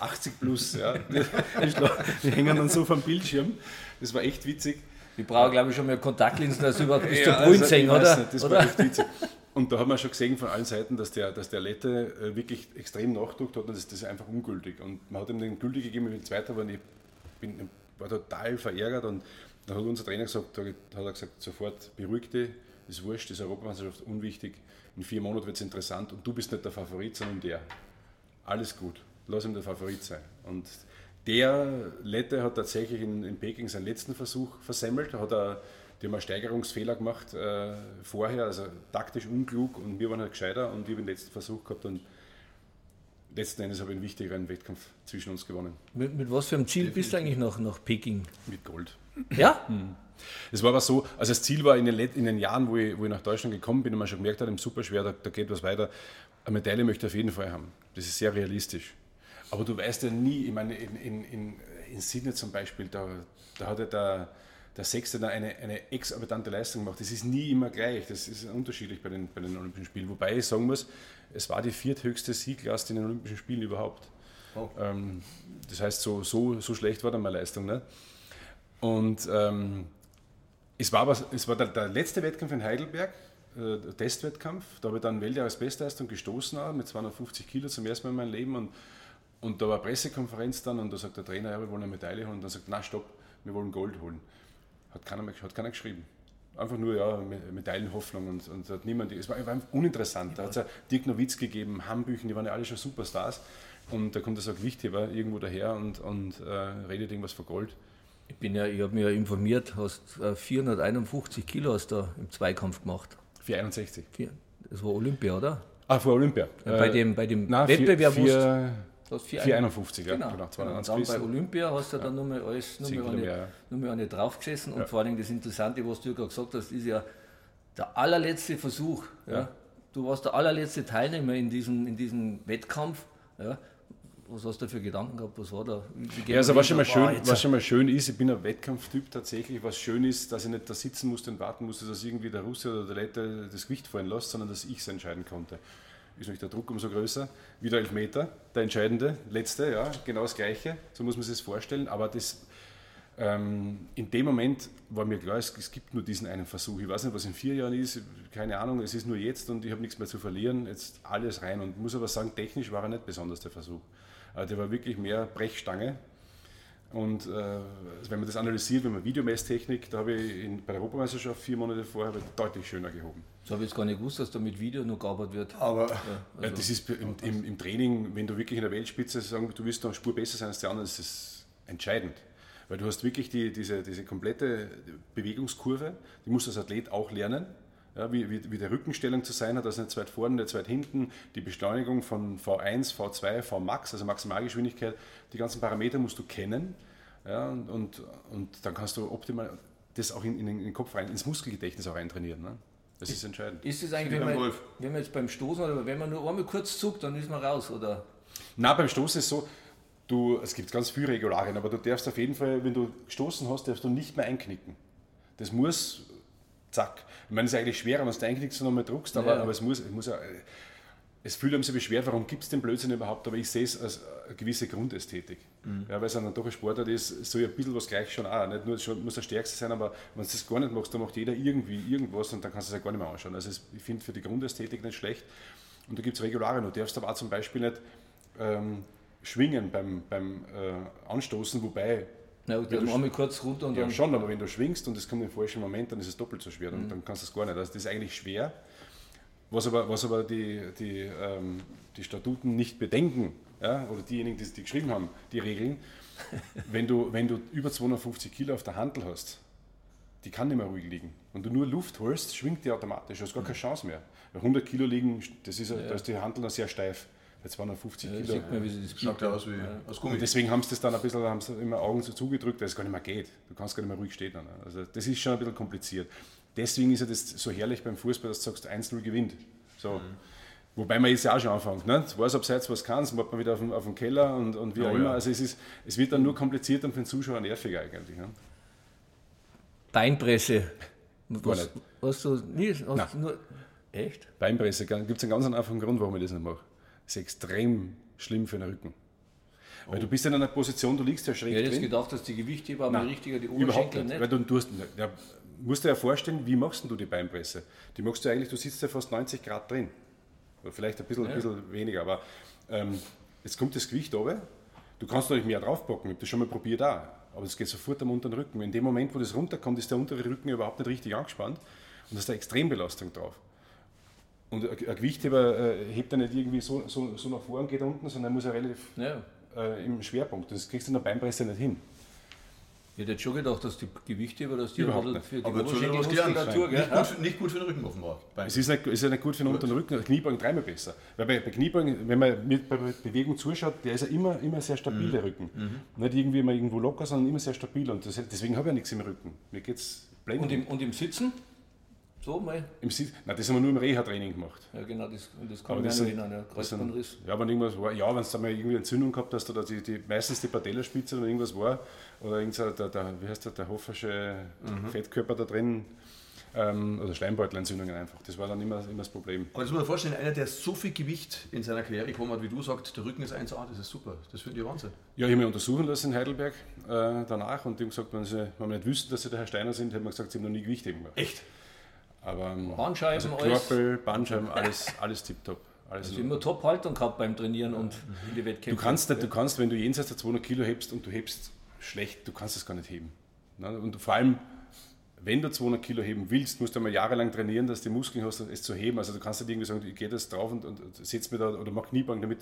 80 plus, ja. Die, hängen dann so vom Bildschirm. Das war echt witzig. Ich brauche, glaube ich, schon mehr Kontaktlinsen, dass du überhaupt bis Ja, zur also, Brunn sehen, oder? Nicht, das oder? war echt witzig. Und da hat man schon gesehen von allen Seiten, dass der, dass der Lette äh, wirklich extrem nachgedruckt hat und das, das ist einfach ungültig. Und man hat ihm den gültig gegeben, ich bin Zweiter, aber ich bin, war total verärgert und dann hat unser Trainer gesagt, da hat er gesagt, sofort beruhig dich, ist wurscht, ist Europameisterschaft unwichtig, in vier Monaten wird es interessant und du bist nicht der Favorit, sondern der. Alles gut, lass ihm der Favorit sein. Und der Lette hat tatsächlich in, in Peking seinen letzten Versuch versemmelt. Hat er, die haben einen Steigerungsfehler gemacht äh, vorher, also taktisch unklug und wir waren halt gescheiter und ich habe den letzten Versuch gehabt und letzten Endes habe ich einen wichtigeren Wettkampf zwischen uns gewonnen. Mit, mit was für einem Ziel bist du eigentlich nach, nach Peking? Mit Gold. Ja? Es war aber so, also das Ziel war in den, Let- in den Jahren, wo ich, wo ich nach Deutschland gekommen bin und man schon gemerkt hat, im Superschwer, da, da geht was weiter, eine Medaille möchte ich auf jeden Fall haben. Das ist sehr realistisch. Aber du weißt ja nie, ich meine, in, in, in, in Sydney zum Beispiel, da, da hat ja der, der Sechste da eine, eine exorbitante Leistung gemacht. Das ist nie immer gleich, das ist unterschiedlich bei den, bei den Olympischen Spielen. Wobei ich sagen muss, es war die vierthöchste Sieglast in den Olympischen Spielen überhaupt. Oh. Ähm, das heißt, so, so, so schlecht war dann meine Leistung. Ne? Und ähm, es war, aber, es war der, der letzte Wettkampf in Heidelberg, äh, der Testwettkampf. Da habe ich dann Weltjahresbestleistung gestoßen auch, mit 250 Kilo zum ersten Mal in meinem Leben. Und, und da war eine Pressekonferenz dann und da sagt der Trainer, ja, wir wollen eine Medaille holen. Und dann sagt, na stopp, wir wollen Gold holen. Hat keiner, mehr, hat keiner geschrieben. Einfach nur, ja, Me- Medaillenhoffnung und, und hat niemand, es war, war uninteressant. Da hat es ja Dirk Nowitzki gegeben, Hambüchen, die waren ja alle schon Superstars. Und da kommt der Gewichtheber irgendwo daher und, und äh, redet irgendwas von Gold. Ich, bin ja, ich habe mich ja informiert, hast äh, 451 Kilo hast du im Zweikampf gemacht. 461. Vier- Das war Olympia, oder? Ah, vor Olympia. Ja, bei dem, bei dem Nein, Wettbewerb vier, vier, du hast vier- 451, ja, Genau. genau. und 290 dann bei. Olympia hast du dann nochmal alles, nochmal eine, mehr, ja. nochmal eine draufgesessen. Und vor allem das Interessante, was du gerade gesagt hast, ist ja der allerletzte Versuch. Ja. Du warst der allerletzte Teilnehmer in diesem, in diesem Wettkampf. Ja. Was hast du für Gedanken gehabt? Was war da? Ja, also was schon, mal schön, jetzt- was schon mal schön ist, ich bin ein Wettkampftyp tatsächlich, was schön ist, dass ich nicht da sitzen musste und warten musste, dass irgendwie der Russe oder der Lette das Gewicht fallen lässt, sondern dass ich es entscheiden konnte. Ist natürlich der Druck umso größer. Wieder Elfmeter, der entscheidende, letzte, ja, genau das Gleiche, so muss man sich das vorstellen, aber das, ähm, in dem Moment war mir klar, es, es gibt nur diesen einen Versuch. Ich weiß nicht, was in vier Jahren ist, keine Ahnung, es ist nur jetzt und ich habe nichts mehr zu verlieren, jetzt alles rein und muss aber sagen, technisch war er nicht besonders der Versuch. Äh, Der war wirklich mehr Brechstange. Und äh, wenn man das analysiert, wenn man Videomesstechnik, da habe ich in, bei der Europameisterschaft vier Monate vorher deutlich schöner gehoben. Das habe ich jetzt gar nicht gewusst, dass da mit Video noch gearbeitet wird. Aber Ja, das ist im, im, im Training, wenn du wirklich in der Weltspitze sagen, du willst noch eine Spur besser sein als die anderen, ist das entscheidend. Weil du hast wirklich die, diese, diese komplette Bewegungskurve, die musst du als Athlet auch lernen. Ja, wie, wie, wie die Rückenstellung zu sein hat, also nicht zu weit vorne, nicht zu weit hinten, die Beschleunigung von V1, V2, Vmax, also Maximalgeschwindigkeit, die ganzen Parameter musst du kennen. Ja, und, und, und dann kannst du optimal das auch in, in den Kopf rein, ins Muskelgedächtnis auch eintrainieren. Ne? Das ist entscheidend. Ist es eigentlich, Wie wenn beim man, wenn man jetzt beim Stoßen oder wenn man nur einmal kurz zuckt, dann ist man raus, oder? Na, beim Stoßen ist so, du, es gibt ganz viele Regularien, aber du darfst auf jeden Fall, wenn du gestoßen hast, darfst du nicht mehr einknicken. Das muss, zack. Ich meine, es ist eigentlich schwerer, wenn du einknickst und nochmal druckst, aber, Ja. aber es muss, es muss ja, es fühlt einem so schwer, warum gibt es den Blödsinn überhaupt, aber ich sehe es als eine gewisse Grundästhetik. Ja, weil es dann doch ein Sportart ist, so ein bisschen was gleich schon auch. Nicht nur schon, muss der Stärkste sein, aber wenn du das gar nicht machst, dann macht jeder irgendwie irgendwas und dann kannst du es ja gar nicht mehr anschauen. Also es, ich finde für die Grundästhetik nicht schlecht. Und da gibt es Regularien. Du darfst aber auch zum Beispiel nicht ähm, schwingen beim, beim äh, Anstoßen, wobei Na, Wenn dann du- einmal kurz runter und ja, dann. schon, aber wenn du schwingst und es kommt im falschen Moment, dann ist es doppelt so schwer, dann, dann kannst du es gar nicht. Also das ist eigentlich schwer. Was aber, was aber die, die, ähm, die Statuten nicht bedenken, ja, oder diejenigen, die, die geschrieben haben, die Regeln, wenn du, wenn du über 250 Kilo auf der Handel hast, die kann nicht mehr ruhig liegen. Wenn du nur Luft holst, schwingt die automatisch, du hast gar keine Chance mehr. Bei 100 Kilo liegen, das ist, ja. da ist die Handel noch sehr steif. Bei 250 Ja, Kilo. man, wie sie das Schaut ja aus wie aus Gummi. Und deswegen haben sie das dann ein bisschen, haben sie immer Augen so zugedrückt, dass es gar nicht mehr geht. Du kannst gar nicht mehr ruhig stehen. Dann. Also das ist schon ein bisschen kompliziert. Deswegen ist ja das so herrlich beim Fußball, dass du sagst, 1-0 gewinnt. So. Wobei man jetzt ja auch schon anfängt. Ne? Was abseits, was kann, dann macht man wieder auf dem, auf dem Keller und, und wie auch Oh immer. ja. Also es, ist, es wird dann nur komplizierter und für den Zuschauer nerviger eigentlich. Ne? Beinpresse. Was, nicht. hast du nie? Hast Nein. nur, echt? Beinpresse gibt es einen ganz einfachen Grund, warum ich das nicht mache. Das ist extrem schlimm für den Rücken. Weil du bist in einer Position, du liegst ja schräg Ich hätte jetzt gedacht, dass die Gewichtheber Nein, richtiger die Oberschenkel nicht. nicht. Weil du, du hast, ja, musst dir ja vorstellen, wie machst du die Beinpresse? Die machst du eigentlich, du sitzt ja fast 90 Grad drin. Oder vielleicht ein bisschen, ein bisschen weniger, aber ähm, jetzt kommt das Gewicht runter. Du kannst natürlich mehr draufpacken, ich habe das schon mal probiert auch. Aber es geht sofort am unteren Rücken. In dem Moment, wo das runterkommt, ist der untere Rücken überhaupt nicht richtig angespannt und da ist eine Extrembelastung drauf. Und ein Gewichtheber äh, hebt er nicht irgendwie so, so, so nach vorn geht unten, sondern er muss ja relativ Ja. äh, im Schwerpunkt. Das kriegst du in der Beinpresse nicht hin. Ich hätte jetzt schon gedacht, dass die Gewichtheber, dass die Überhaupt bisschen für die. Oberschenkelmuskulatur? Nicht gut, für- nicht gut für den Rücken offenbar. Es ist nicht, es ist ja nicht gut für den unteren Rücken, Kniebeugen dreimal besser. Weil bei, bei Kniebeugen, wenn man mit bei Bewegung zuschaut, der ist ja immer, immer sehr stabil, der Rücken. Nicht irgendwie mal irgendwo locker, sondern immer sehr stabil. Und das, deswegen habe ich ja nichts im Rücken. Mir geht es blendend. Und im, und im Sitzen? So mal? Im Sitz- Nein, das haben wir nur im Reha-Training gemacht. Ja, genau, das, das kann Aber ich noch erinnern. Ja, Kreuzbandriss. Ja, wenn irgendwas war, ja, wenn du mal irgendwie Entzündung gehabt hast oder die, die, meistens die Patellaspitze oder irgendwas war, oder irgendein, der, der, wie heißt der, der Hoffersche Fettkörper da drin, ähm, oder Schleimbeutelentzündungen einfach. Das war dann immer, immer das Problem. Aber das muss man vorstellen, einer, der so viel Gewicht in seiner Karriere bekommen hat, wie du sagst, der Rücken ist 1A, das ist super. Das finde ich Wahnsinn. Ja, ich habe mich untersuchen lassen in Heidelberg äh, danach und die haben gesagt, wenn sie, wenn wir nicht wüssten, dass sie der Herr Steiner sind, hätten wir gesagt, sie haben noch nie Gewichtheben gemacht. Echt? Aber ähm, Bandscheiben, also alles. Knorpel, Bandscheiben, alles, alles tipptopp. Alles Also immer Top-Haltung gehabt beim Trainieren und in die du Wettkämpfe. kannst, nicht, du kannst, wenn du jenseits der 200 Kilo hebst und du hebst schlecht, du kannst es gar nicht heben. Ne? Und vor allem, wenn du 200 Kilo heben willst, musst du einmal jahrelang trainieren, dass du die Muskeln hast, es zu heben. Also du kannst nicht irgendwie sagen, ich gehe das drauf und, und, und setz mir da oder mach Kniebeugen damit.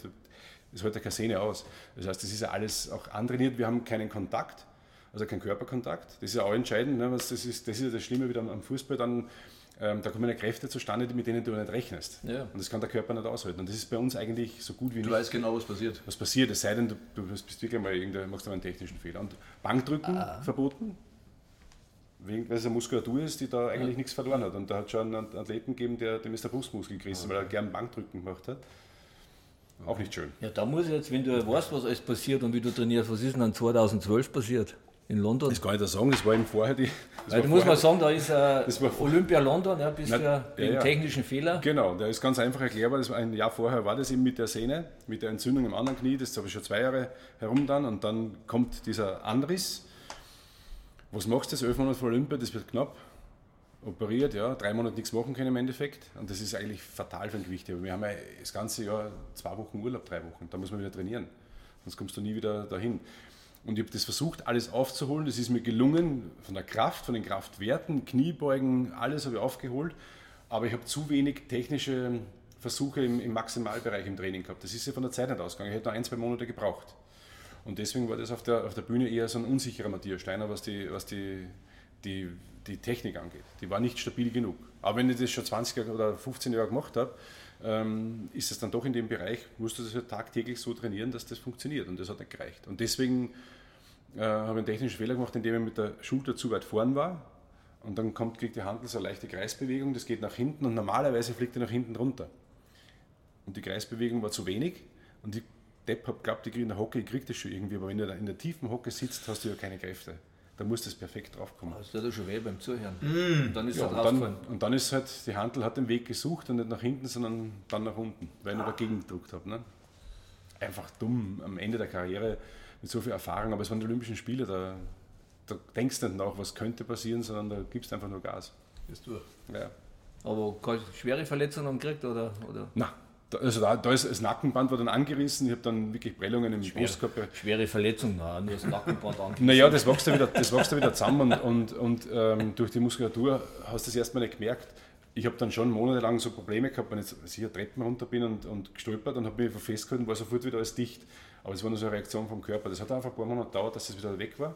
Das hält ja keine Sehne aus. Das heißt, das ist ja alles auch antrainiert. Wir haben keinen Kontakt, also keinen Körperkontakt. Das ist ja auch entscheidend. Ne? Das, ist, das ist ja das Schlimme wieder am, am Fußball. Dann, ähm, da kommen ja Kräfte zustande, mit denen du nicht rechnest. Ja. Und das kann der Körper nicht aushalten. Und das ist bei uns eigentlich so gut wie Du nicht weißt genau, was passiert. was passiert, es sei denn, du, du bist wirklich mal irgendein, machst einen technischen Fehler. Und Bankdrücken verboten, wegen, weil es eine Muskulatur ist, die da eigentlich nichts verloren hat. Und da hat schon einen Athleten gegeben, der, dem ist der Brustmuskel gerissen, weil er gern Bankdrücken gemacht hat. Auch nicht schön. Ja, da muss ich jetzt, wenn du weißt, was alles passiert und wie du trainierst, was ist denn dann 2012 passiert? In London? Das kann ich da sagen, das war eben vorher die. Das Weil da muss man sagen, da ist äh, Olympia London, ja, bist Na, ja ja, technischen Fehler. Genau, der ist ganz einfach erklärbar. Das war ein Jahr vorher war das eben mit der Sehne, mit der Entzündung im anderen Knie. Das habe ich schon zwei Jahre herum dann. Und dann kommt dieser Anriss. Was machst du? Das elf Monate vor Olympia, das wird knapp. Operiert, ja, drei Monate nichts machen können im Endeffekt. Und das ist eigentlich fatal für ein Gewichtheber. Wir haben ja das ganze Jahr zwei Wochen Urlaub, drei Wochen. Da muss man wieder trainieren. Sonst kommst du nie wieder dahin. Und ich habe das versucht, alles aufzuholen. Das ist mir gelungen, von der Kraft, von den Kraftwerten, Kniebeugen, alles habe ich aufgeholt. Aber ich habe zu wenig technische Versuche im, im Maximalbereich im Training gehabt. Das ist ja von der Zeit nicht ausgegangen. Ich hätte noch ein, zwei Monate gebraucht. Und deswegen war das auf der, auf der Bühne eher so ein unsicherer Matthias Steiner, was die, was die, die, die Technik angeht. Die war nicht stabil genug. Aber wenn ich das schon 20 oder 15 Jahre gemacht habe, ähm, ist es dann doch in dem Bereich, musst du das halt tagtäglich so trainieren, dass das funktioniert. Und das hat nicht gereicht. Und deswegen äh, habe ich einen technischen Fehler gemacht, indem ich mit der Schulter zu weit vorn war. Und dann kommt, kriegt die Handel so eine leichte Kreisbewegung, das geht nach hinten und normalerweise fliegt er nach hinten runter. Und die Kreisbewegung war zu wenig und die Depp hat glaubt, ich kriege in der Hocke, ich kriege das schon irgendwie, aber wenn du da in der tiefen Hocke sitzt, hast du ja keine Kräfte. Da muss das perfekt draufkommen. Das tut ja schon weh beim Zuhören. Und dann ist Ja, er und, draufgefallen. dann, und dann ist halt, die Handel hat den Weg gesucht und nicht nach hinten, sondern dann nach unten, weil ich nur dagegen gedruckt habe. Ne? Einfach dumm am Ende der Karriere mit so viel Erfahrung, aber es waren die Olympischen Spiele, da, da denkst du nicht nach, was könnte passieren, sondern da gibst du einfach nur Gas. Ist durch. Ja. Aber keine schwere Verletzungen gekriegt oder? oder? Na, da, also da, da ist das Nackenband war dann angerissen, ich habe dann wirklich Prellungen im Brustkörper. Schwere Verletzung, nein, nur das Nackenband angegriffen. Naja, das wächst ja wieder, das wächst ja wieder zusammen und, und, und ähm, durch die Muskulatur hast du das erstmal nicht gemerkt. Ich habe dann schon monatelang so Probleme gehabt, wenn ich jetzt sicher Treppen runter bin und, und gestolpert und habe mich festgehalten, war sofort wieder alles dicht. Aber es war nur so eine Reaktion vom Körper. Das hat einfach ein paar Monate gedauert, dass das wieder weg war.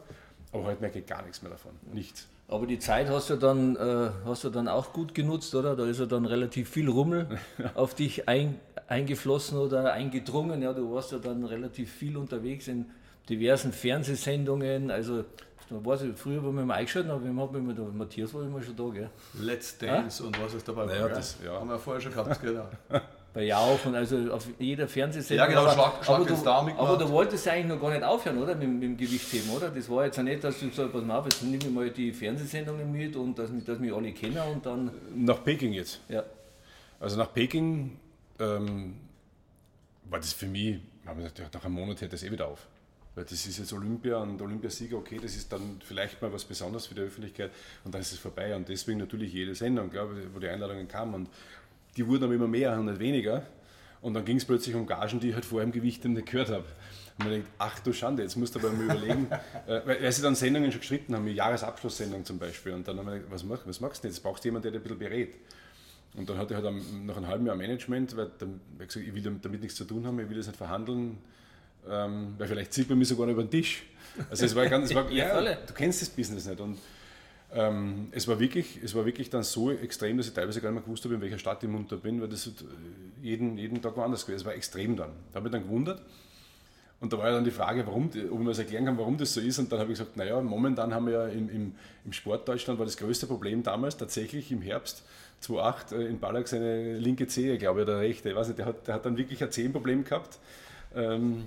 Aber heute merke ich gar nichts mehr davon. Nichts. Aber die Zeit hast du dann, äh, hast du dann auch gut genutzt, oder? Da ist ja dann relativ viel Rummel auf dich ein, eingeflossen oder eingedrungen. Ja, du warst ja dann relativ viel unterwegs in diversen Fernsehsendungen. Also da weiß ich, früher, wo wir mal eingeschaltet wir haben immer da, Matthias war immer schon da, gell? Let's Dance und was ist dabei Naja, war, das- ja. Haben wir vorher schon gehabt, genau. Bei Jauch und also auf jeder Fernsehsendung. Ja, genau, aber, Schlag- Schlag aber, du, mitgemacht. aber du wolltest eigentlich noch gar nicht aufhören, oder? Mit, mit dem Gewichtheben, oder? Das war jetzt ja nicht, dass du gesagt hast, pass mal auf, jetzt nehme ich mal die Fernsehsendungen mit und dass, mich- dass mich alle kennen und dann, Nach Peking jetzt. ja. Also nach Peking ähm, war das für mich, haben wir gesagt, ja, nach einem Monat hört das eh wieder auf. Weil das ist jetzt Olympia und Olympiasieger, okay, das ist dann vielleicht mal was Besonderes für die Öffentlichkeit und dann ist es vorbei. Und deswegen natürlich jede Sendung, glaube ich, wo die Einladungen kamen. Und die wurden aber immer mehr und nicht weniger. Und dann ging es plötzlich um Gagen, die ich halt vorher im Gewicht nicht gehört habe. Und man denkt, ach du Schande, jetzt musst du aber mal überlegen, äh, weil, weil sie dann Sendungen schon geschritten haben, wie Jahresabschlusssendung zum Beispiel. Und dann haben wir gedacht, was, mach, was machst du denn jetzt? Brauchst du jemanden, der dir ein bisschen berät. Und dann hatte ich halt am, nach einem halben Jahr Management, weil dann, ich, gesagt, ich will damit, nichts zu tun haben, ich will das nicht verhandeln, ähm, weil vielleicht sieht man mich sogar noch über den Tisch. Also es war ganz, es war, Ja, du kennst das Business nicht. Und ähm, es, war wirklich, es war wirklich dann so extrem, dass ich teilweise gar nicht mehr gewusst habe, in welcher Stadt ich munter bin, weil das äh, jeden, jeden Tag woanders gewesen. Es war extrem dann. Da habe ich dann gewundert. Und da war ja dann die Frage, warum, ob mir das erklären kann, warum das so ist. Und dann habe ich gesagt, naja, momentan haben wir ja im, im, im Sport Deutschland war das größte Problem damals tatsächlich im Herbst 2008 äh, in Ballack seine linke Zehe, glaube ich, oder rechte. Ich weiß nicht, der hat, der hat dann wirklich ein Zehenproblem gehabt. Ähm,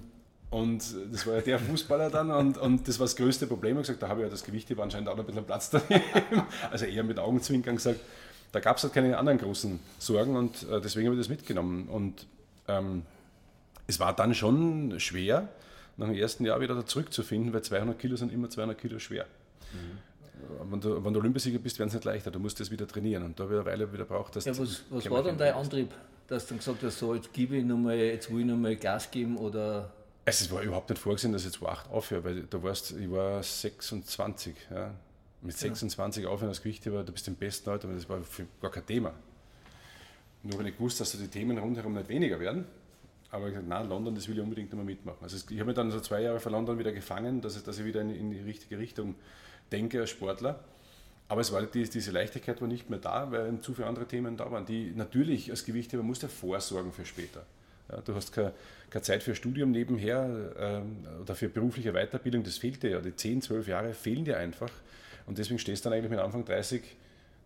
und das war ja der Fußballer dann und, und das war das größte Problem. Ich gesagt, da habe ich ja das Gewicht hier anscheinend auch noch ein bisschen Platz daneben. Also eher mit Augenzwinkern gesagt, da gab es halt keine anderen großen Sorgen und äh, deswegen habe ich das mitgenommen. Und ähm, es war dann schon schwer, nach dem ersten Jahr wieder da zurückzufinden, weil 200 Kilo sind immer 200 Kilo schwer. Äh, Wenn, du, wenn du Olympiasieger bist, werden es nicht leichter. Du musst das wieder trainieren und da habe ich eine Weile wieder braucht. dass ja was was war dann dein. Antrieb, dass du dann gesagt hast, so, jetzt gebe ich nochmal, jetzt will ich nochmal Gas geben oder. Also es war überhaupt nicht vorgesehen, dass ich 2008 aufhöre, weil du warst, ich war 26. Ja. Mit 26 aufhören als Gewichtheber, du bist im besten Alter, aber das war gar kein Thema. Nur wenn ich gewusst, dass so die Themen rundherum nicht weniger werden. Aber ich habe gesagt, nein, London, das will ich unbedingt nochmal mitmachen. Also ich habe mich dann so zwei Jahre vor London wieder gefangen, dass ich, dass ich wieder in, in die richtige Richtung denke als Sportler. Aber es war die, diese Leichtigkeit war nicht mehr da, weil zu viele andere Themen da waren, die natürlich als Gewichtheber musst du vorsorgen für später. Ja, du hast keine, keine Zeit für Studium nebenher ähm, oder für berufliche Weiterbildung, das fehlt dir ja. Die 10, 12 Jahre fehlen dir einfach. Und deswegen stehst du dann eigentlich mit Anfang 30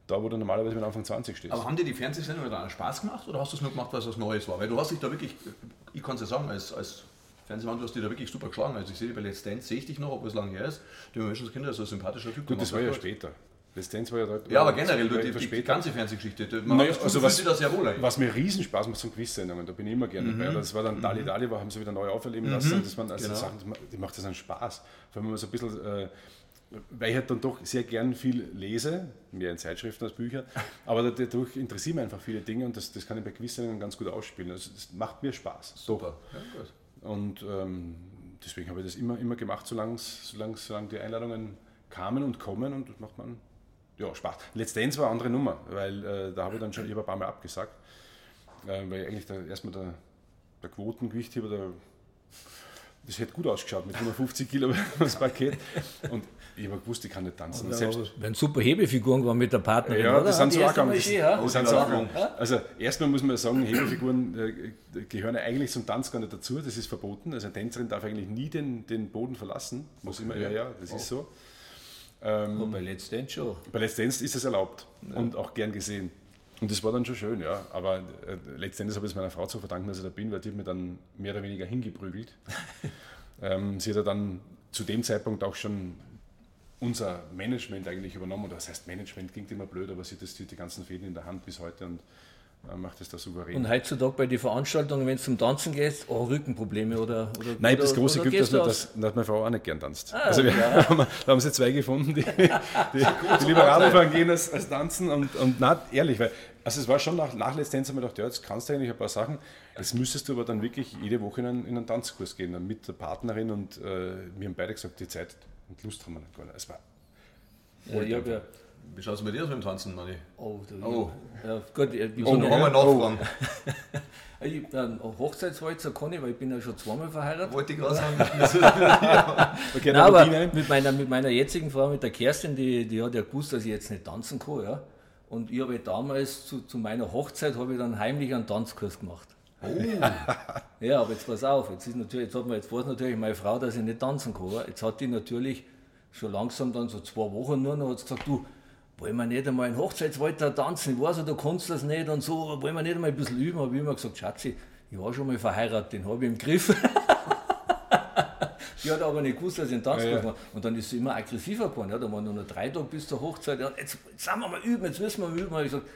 da, wo du normalerweise mit Anfang 20 stehst. Aber haben dir die Fernsehsendungen dann Spaß gemacht oder hast du es nur gemacht, weil es was Neues war? Weil du hast dich da wirklich, ich kann es ja sagen, als, als Fernsehmann, du hast dich da wirklich super geschlagen. Also ich sehe dich bei Let's Dance, sehe ich dich noch, obwohl es lange her ist. Du Menschenskinder, so ein sympathischer Typ. Gut, das war ja später. Dance war ja dort. Ja, aber generell, du, die, die, ganze Fernsehgeschichte. Man Naja, also was, sich das sehr wohl ein. was mir riesen Spaß macht, sind Quiz-Sendungen, da bin ich immer gerne dabei. Das war dann Dali Dali, war, haben sie wieder neu auferleben lassen. Das waren also Genau. Sachen, die macht das einen Spaß. Vor allem, wenn man so ein bisschen, äh, weil ich halt dann doch sehr gern viel lese, mehr in Zeitschriften als Bücher, aber dadurch interessieren mich einfach viele Dinge und das, das kann ich bei Quiz-Sendungen ganz gut ausspielen. Also, das macht mir Spaß. Super. Ja, gut. Und ähm, deswegen habe ich das immer, immer gemacht, solange, solange, solange die Einladungen kamen und kommen und das macht man ja, Spaß. Let's Dance war eine andere Nummer, weil äh, da habe ich dann schon ich ein paar Mal abgesagt, äh, weil eigentlich der, erstmal der, der Quotengewichtheber, der, das hätte gut ausgeschaut mit 150 Kilo das Paket und ich habe gewusst, ich kann nicht tanzen. Und selbst, Wenn super Hebefiguren waren mit der Partnerin, ja, oder? das sind so ganz, schön, ja? das sind so Überraschung. Also erstmal muss man sagen, Hebefiguren äh, gehören eigentlich zum Tanz gar nicht dazu, das ist verboten. Also eine Tänzerin darf eigentlich nie den, den Boden verlassen. Muss immer, ja, ja, das ist so. Aber bei Let's Dance schon. Bei Let's Dance ist es erlaubt und auch gern gesehen. Und das war dann schon schön, ja. Aber äh, letztendlich habe ich es meiner Frau zu verdanken, dass ich da bin, weil die hat mir dann mehr oder weniger hingeprügelt. ähm, sie hat ja dann zu dem Zeitpunkt auch schon unser Management eigentlich übernommen. Oder das heißt, Management klingt immer blöd, aber sie hat die, ganzen Fäden in der Hand bis heute und macht es da souverän. Und heutzutage bei den Veranstaltungen, wenn es zum Tanzen geht, oh, Rückenprobleme oder. oder Nein, oder, das große Glück, dass, dass, dass meine Frau auch nicht gern tanzt. also wir, da haben sie zwei gefunden, die, die, die lieber Radfahren gehen als, als tanzen. Und, und na, ehrlich, weil also es war schon nach, nach Dance haben wir gedacht, ja, jetzt kannst du eigentlich ein paar Sachen. Jetzt müsstest du aber dann wirklich jede Woche in einen, in einen Tanzkurs gehen, dann mit der Partnerin. Und äh, wir haben beide gesagt, die Zeit und Lust haben wir nicht gar nicht. Es war Ja, ich ja, Wie schaut es bei dir aus mit dem Tanzen, Manni? oh, da, Oh. Ja, gut, ich, ich, Oh, noch ja, einmal nachfragen. ich, ein Hochzeitswalzer kann ich, weil ich bin ja schon zweimal verheiratet. Wollte ich gerade sagen. okay, Nein, aber mit meiner, mit meiner jetzigen Frau, mit der Kerstin, die, die hat ja gewusst, dass ich jetzt nicht tanzen kann. Ja? Und ich habe damals zu, zu meiner Hochzeit habe ich dann heimlich einen Tanzkurs gemacht. ja, aber jetzt pass auf, jetzt, ist natürlich, jetzt, hat man, jetzt weiß natürlich meine Frau, dass ich nicht tanzen kann. Jetzt hat die natürlich schon langsam dann so zwei Wochen nur noch hat gesagt, du, wollen wir nicht einmal in Hochzeitswalter tanzen? Ich weiß ja, du kannst das nicht und so, wollen wir nicht einmal ein bisschen üben? Habe ich immer gesagt, Schatzi, ich war schon mal verheiratet, den habe ich im Griff. die hat aber nicht gewusst, dass ich einen Tanzkurs ja, ja. Und dann ist sie immer aggressiver geworden. Ja, da waren nur noch drei Tage bis zur Hochzeit. Ja, jetzt, jetzt sind wir mal üben, jetzt müssen wir mal üben. Habe ich gesagt,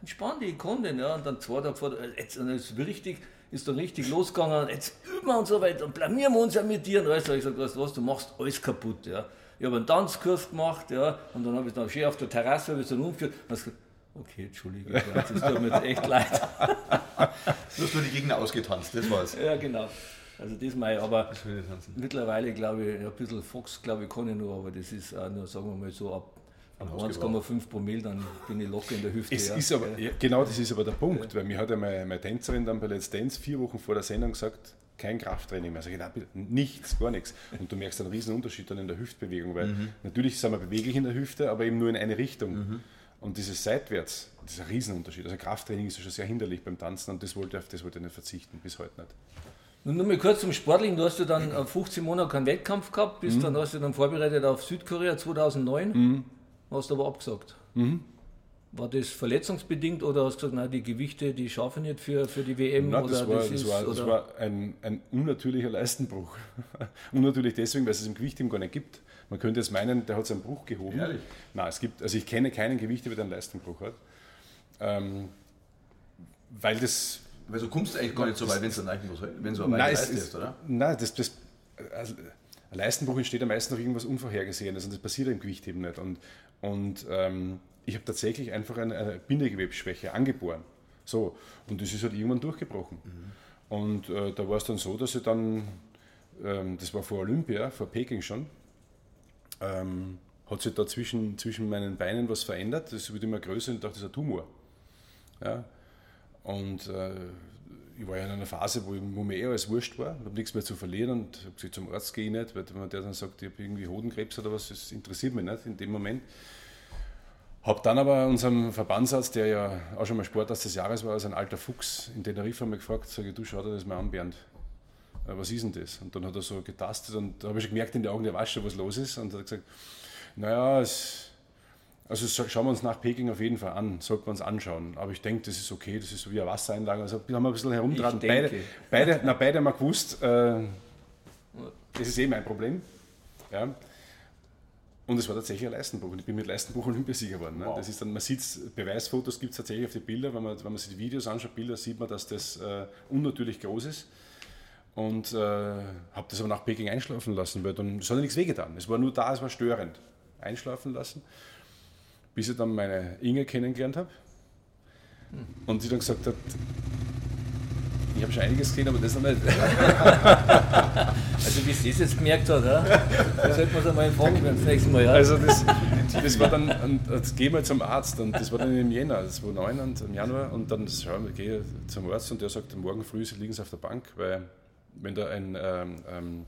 entspann dich, ich kann den. Ja. Und dann zwei Tage vor, jetzt und ist richtig, ist dann richtig losgegangen. Jetzt üben wir und so weiter und blamieren wir uns ja mit dir. Und weißt du, ich gesagt, weißt du was, du machst alles kaputt. Ja. Ich habe einen Tanzkurs gemacht, ja, und dann habe ich dann schön auf der Terrasse habe ich dann umgeführt. Und gesagt, okay, Entschuldige, das tut mir echt leid. du hast nur die Gegner ausgetanzt, das war's. Ja, genau. Also das mal, aber mittlerweile glaube ich, ein bisschen Fox glaube ich kann ich nur, aber das ist auch nur, sagen wir mal so ab 1,5 Promille, dann bin ich locker in der Hüfte. Es ja. ist aber, ja, genau das ist aber der Punkt, ja. weil mir hat ja meine, meine Tänzerin dann bei Let's Dance vier Wochen vor der Sendung gesagt, kein Krafttraining mehr. Sag ich, nein, nichts, gar nichts. Und du merkst einen riesen Unterschied dann in der Hüftbewegung, weil mhm. natürlich sind wir beweglich in der Hüfte, aber eben nur in eine Richtung. Mhm. Und dieses Seitwärts, das ist ein Riesenunterschied. Also Krafttraining ist ja schon sehr hinderlich beim Tanzen und das wollte, auf das wollte ich nicht verzichten, bis heute nicht. Nun nur mal kurz zum Sportlichen. Du hast ja dann 15 Monate keinen Wettkampf gehabt, bist mhm. dann hast du dann vorbereitet auf Südkorea 2009, mhm. hast aber abgesagt. Mhm. War das verletzungsbedingt oder hast du gesagt, nein, die Gewichte, die schaffen nicht für, für die WM? Nein, das, war, das, das, war, das war ein, ein unnatürlicher Leistenbruch. Unnatürlich deswegen, weil es es im Gewichtheben gar nicht gibt. Man könnte jetzt meinen, der hat seinen Bruch gehoben. Ehrlich? Nein, es gibt, also ich kenne keinen Gewicht, der einen Leistenbruch hat. Ähm, weil das weil du kommst eigentlich gar nicht so weit, wenn es dann eigentlich was, wenn so ist, ist, oder? Nein, das, das, also ein Leistenbruch entsteht am meisten durch irgendwas Unvorhergesehenes und das passiert im Gewicht eben nicht. Und, und ähm, ich habe tatsächlich einfach eine, eine Bindegewebsschwäche angeboren. So, und das ist halt irgendwann durchgebrochen. Mhm. Und äh, da war es dann so, dass ich dann, ähm, das war vor Olympia, vor Peking schon, ähm, hat sich da zwischen, zwischen meinen Beinen was verändert. Das wird immer größer und ich dachte, das ist ein Tumor. Ja, und äh, ich war ja in einer Phase, wo, wo mir eher alles wurscht war, ich habe nichts mehr zu verlieren und habe gesagt, zum Arzt gehe ich nicht, weil wenn der dann sagt, ich habe irgendwie Hodenkrebs oder was, das interessiert mich nicht in dem Moment. Habe dann aber unseren Verbandsarzt, der ja auch schon mal Sportarzt des Jahres war, als ein alter Fuchs in Teneriffa mal gefragt, sage ich, du schau dir das mal an, Bernd, äh, was ist denn das? Und dann hat er so getastet und da habe ich schon gemerkt in den Augen, der weiß schon, was los ist und hat gesagt, naja, es also schauen wir uns nach Peking auf jeden Fall an, sollten wir uns anschauen. Aber ich denke, das ist okay, das ist so wie eine Wassereinlage. Also haben wir ein bisschen herumtragen. Beide, beide, na, beide haben wir gewusst, äh, das ist eh mein Problem. Ja. Und es war tatsächlich ein Leistenbruch. Und ich bin mit Leistenbruch Olympiasieger geworden. Ne? Wow. Das ist dann, man sieht Beweisfotos gibt es tatsächlich auf die Bilder. Wenn man, wenn man sich die Videos anschaut, Bilder, sieht man, dass das äh, unnatürlich groß ist. Und äh, habe das aber nach Peking einschlafen lassen, weil dann es hat ja nichts wehgetan. Es war nur da, es war störend. Einschlafen lassen bis ich dann meine Inge kennengelernt habe. Und sie dann gesagt hat, habe schon einiges gesehen, aber das noch nicht. also wie sie es jetzt gemerkt hat, ja? das hätten wir es einmal fragen können das nächste Mal. Ja? Also das, das war dann, und jetzt gehen wir zum Arzt und das war dann im Jänner, das war 9 und im Januar und dann wir, gehe zum Arzt und der sagt, morgen früh liegen sie auf der Bank, weil wenn da ein ähm, ähm,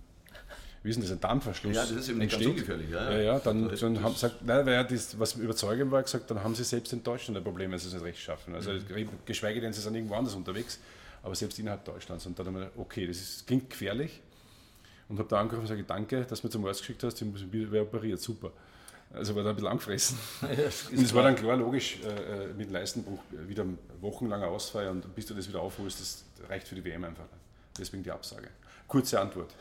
wie ist denn das, ein Darmverschluss Ja, das ist eben nicht ganz ungefährlich. Ja, ja, ja dann, also dann haben sie gesagt, nein, weil das, was überzeugend war, gesagt, dann haben sie selbst in Deutschland ein Problem, wenn sie es nicht recht schaffen. Also mhm. geschweige denn, sie sind irgendwo anders unterwegs, aber selbst innerhalb Deutschlands. Und dann haben wir okay, das ist, klingt gefährlich. Und habe da angerufen und sage, danke, dass du mir zum Arzt geschickt hast, ich muss wieder operiert, super. Also war da ein bisschen angefressen. Ja, und es war dann klar, logisch, äh, äh mit Leistenbruch wieder wochenlanger Ausfall und bis du das wieder aufholst, das reicht für die WM einfach. Deswegen die Absage. Kurze Antwort.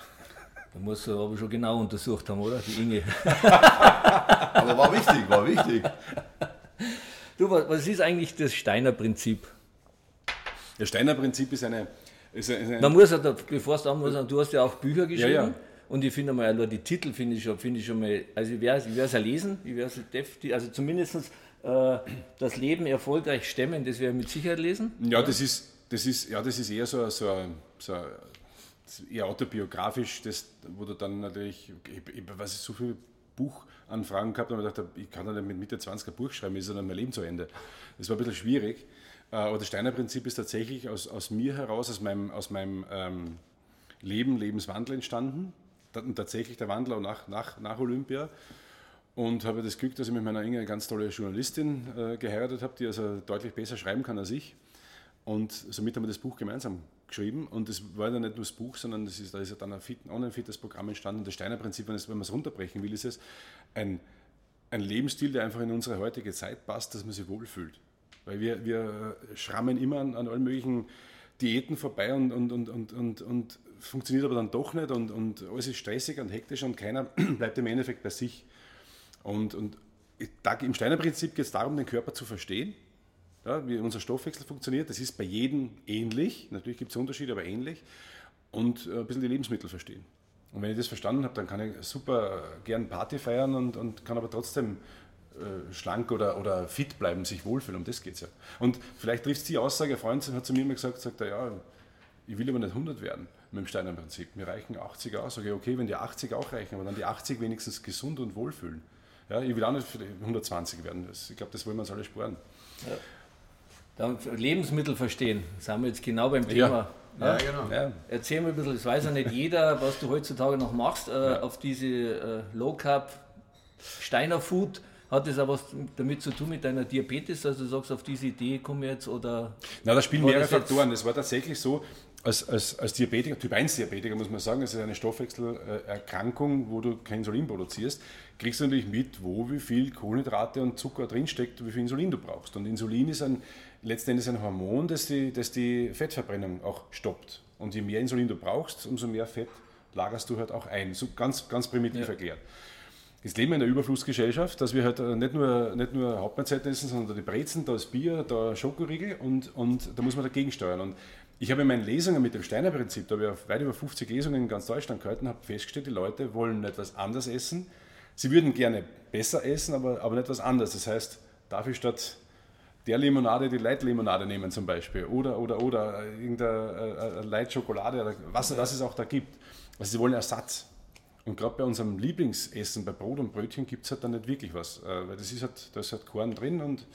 Da muss er aber schon genau untersucht haben, oder? Die Inge. aber war wichtig, war wichtig. Du, was ist eigentlich das Steiner Prinzip? Das Steiner Prinzip ist eine. Ist eine Man muss ja, bevor es muss, du hast ja auch Bücher geschrieben. Ja, ja. Und ich finde mal, nur die Titel finde ich, schon, find ich schon mal, also ich werde es ja lesen, ich werde es also zumindest äh, das Leben erfolgreich stemmen, das werde ich mit Sicherheit lesen. Ja, das ist, das ist, ja, das ist eher so, so, so eher autobiografisch, das, wo du dann natürlich, ich, ich, was ich so viele Buchanfragen gehabt habe, und ich dachte, ich kann dann mit Mitte 20 ein Buch schreiben, ist dann mein Leben zu Ende. Das war ein bisschen schwierig. Äh, das Steiner Prinzip ist tatsächlich aus, aus mir heraus, aus meinem, aus meinem ähm, Leben, Lebenswandel entstanden. Und tatsächlich der Wandel auch nach, nach, nach Olympia. Und habe das Glück, dass ich mit meiner Inge eine ganz tolle Journalistin äh, geheiratet habe, die also deutlich besser schreiben kann als ich. Und somit haben wir das Buch gemeinsam geschrieben. Und es war dann nicht nur das Buch, sondern das ist, da ist dann ein, Fit, ein Online-Fitness-Programm entstanden. Und das Steiner Prinzip, wenn, wenn man es runterbrechen will, ist es ein, ein Lebensstil, der einfach in unsere heutige Zeit passt, dass man sich wohlfühlt. Weil wir, wir schrammen immer an, an allen möglichen Diäten vorbei und, und, und, und, und, und funktioniert aber dann doch nicht und, und alles ist stressig und hektisch und keiner bleibt im Endeffekt bei sich. Und, und im Steiner Prinzip geht es darum, den Körper zu verstehen, ja, wie unser Stoffwechsel funktioniert. Das ist bei jedem ähnlich, natürlich gibt es Unterschiede, aber ähnlich. Und äh, ein bisschen die Lebensmittel verstehen. Und wenn ich das verstanden habe, dann kann ich super gern Party feiern und, und kann aber trotzdem äh, schlank oder, oder fit bleiben, sich wohlfühlen. Um das geht es ja. Und vielleicht trifft es die Aussage, ein Freund hat zu mir immer gesagt, sagt er, ja, ich will aber nicht 100 werden mit dem Steiner Prinzip. Mir reichen 80 aus. Sage ich, okay, wenn die 80 auch reichen, aber dann die 80 wenigstens gesund und wohlfühlen. Ja, ich will auch nicht 120 werden. Das, ich glaube, das wollen wir uns alle sparen. Ja. Dann Lebensmittel verstehen, sind wir jetzt genau beim Thema. Ja, ja genau. Ja. Erzähl mir ein bisschen, das weiß ja nicht jeder, was du heutzutage noch machst, äh, auf diese äh, Low Carb Steiner Food. Hat das auch was damit zu tun mit deiner Diabetes? Also du sagst, auf diese Idee komme jetzt oder. Na, da spielen mehrere Faktoren. Es war tatsächlich so, als, als, als Diabetiker, Typ 1 Diabetiker muss man sagen, es ist eine Stoffwechselerkrankung, wo du kein Insulin produzierst, kriegst du natürlich mit, wo wie viel Kohlenhydrate und Zucker drinsteckt, wie viel Insulin du brauchst. Und Insulin ist ein, letztendlich ein Hormon, das die, das die Fettverbrennung auch stoppt. Und je mehr Insulin du brauchst, umso mehr Fett lagerst du halt auch ein. So ganz, ganz primitiv ja. erklärt. Jetzt leben in einer Überflussgesellschaft, dass wir halt äh, nicht nur, nicht nur Hauptmahlzeiten essen, sondern da die Brezen, da das Bier, da Schokoriegel und, und da muss man dagegen steuern. Und ich habe in meinen Lesungen mit dem Steiner Prinzip, da habe ich weit über 50 Lesungen in ganz Deutschland gehalten, habe festgestellt, die Leute wollen etwas anders essen. Sie würden gerne besser essen, aber, aber nicht was anderes. Das heißt, darf ich statt der Limonade die Light-Limonade nehmen zum Beispiel oder, oder, oder irgendeine äh, Light-Schokolade oder was, was es auch da gibt. Also sie wollen Ersatz. Und gerade bei unserem Lieblingsessen, bei Brot und Brötchen, gibt es halt dann nicht wirklich was. Äh, weil das ist halt, da ist halt Korn drin und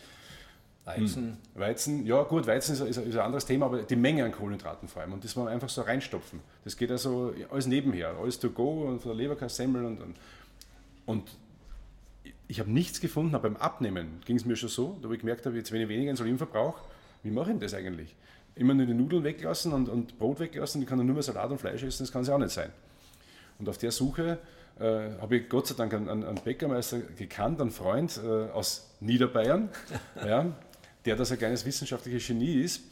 Weizen. Hm, Weizen, ja gut, Weizen ist, ist, ist, ein anderes Thema, aber die Menge an Kohlenhydraten vor allem. Und das wir einfach so reinstopfen. Das geht also alles nebenher, alles to go und von der Leberkassemmel und, und, und ich habe nichts gefunden, aber beim Abnehmen ging es mir schon so, da habe ich gemerkt, habe, jetzt wenn ich weniger Insulin verbrauche, wie mache ich denn das eigentlich? Immer nur die Nudeln weglassen und, und Brot weglassen, ich kann dann nur mehr Salat und Fleisch essen, das kann es ja auch nicht sein. Und auf der Suche äh, habe ich Gott sei Dank einen, einen Bäckermeister gekannt, einen Freund äh, aus Niederbayern, ja, der das ein kleines wissenschaftliches Genie ist.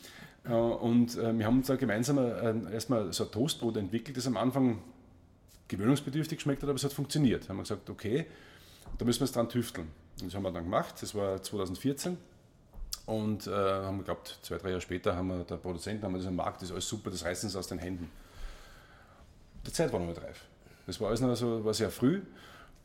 Äh, und äh, wir haben uns da gemeinsam äh, erstmal so ein Toastbrot entwickelt, das am Anfang gewöhnungsbedürftig geschmeckt hat, aber es hat funktioniert. Da haben wir gesagt, okay, da müssen wir es dran tüfteln. Und das haben wir dann gemacht, das war 2014. Und äh, haben geglaubt, zwei, drei Jahre später haben wir der Produzenten, haben wir das am Markt, das ist alles super, das reißt uns aus den Händen. Die Zeit war noch nicht reif. Das war alles noch so, war sehr früh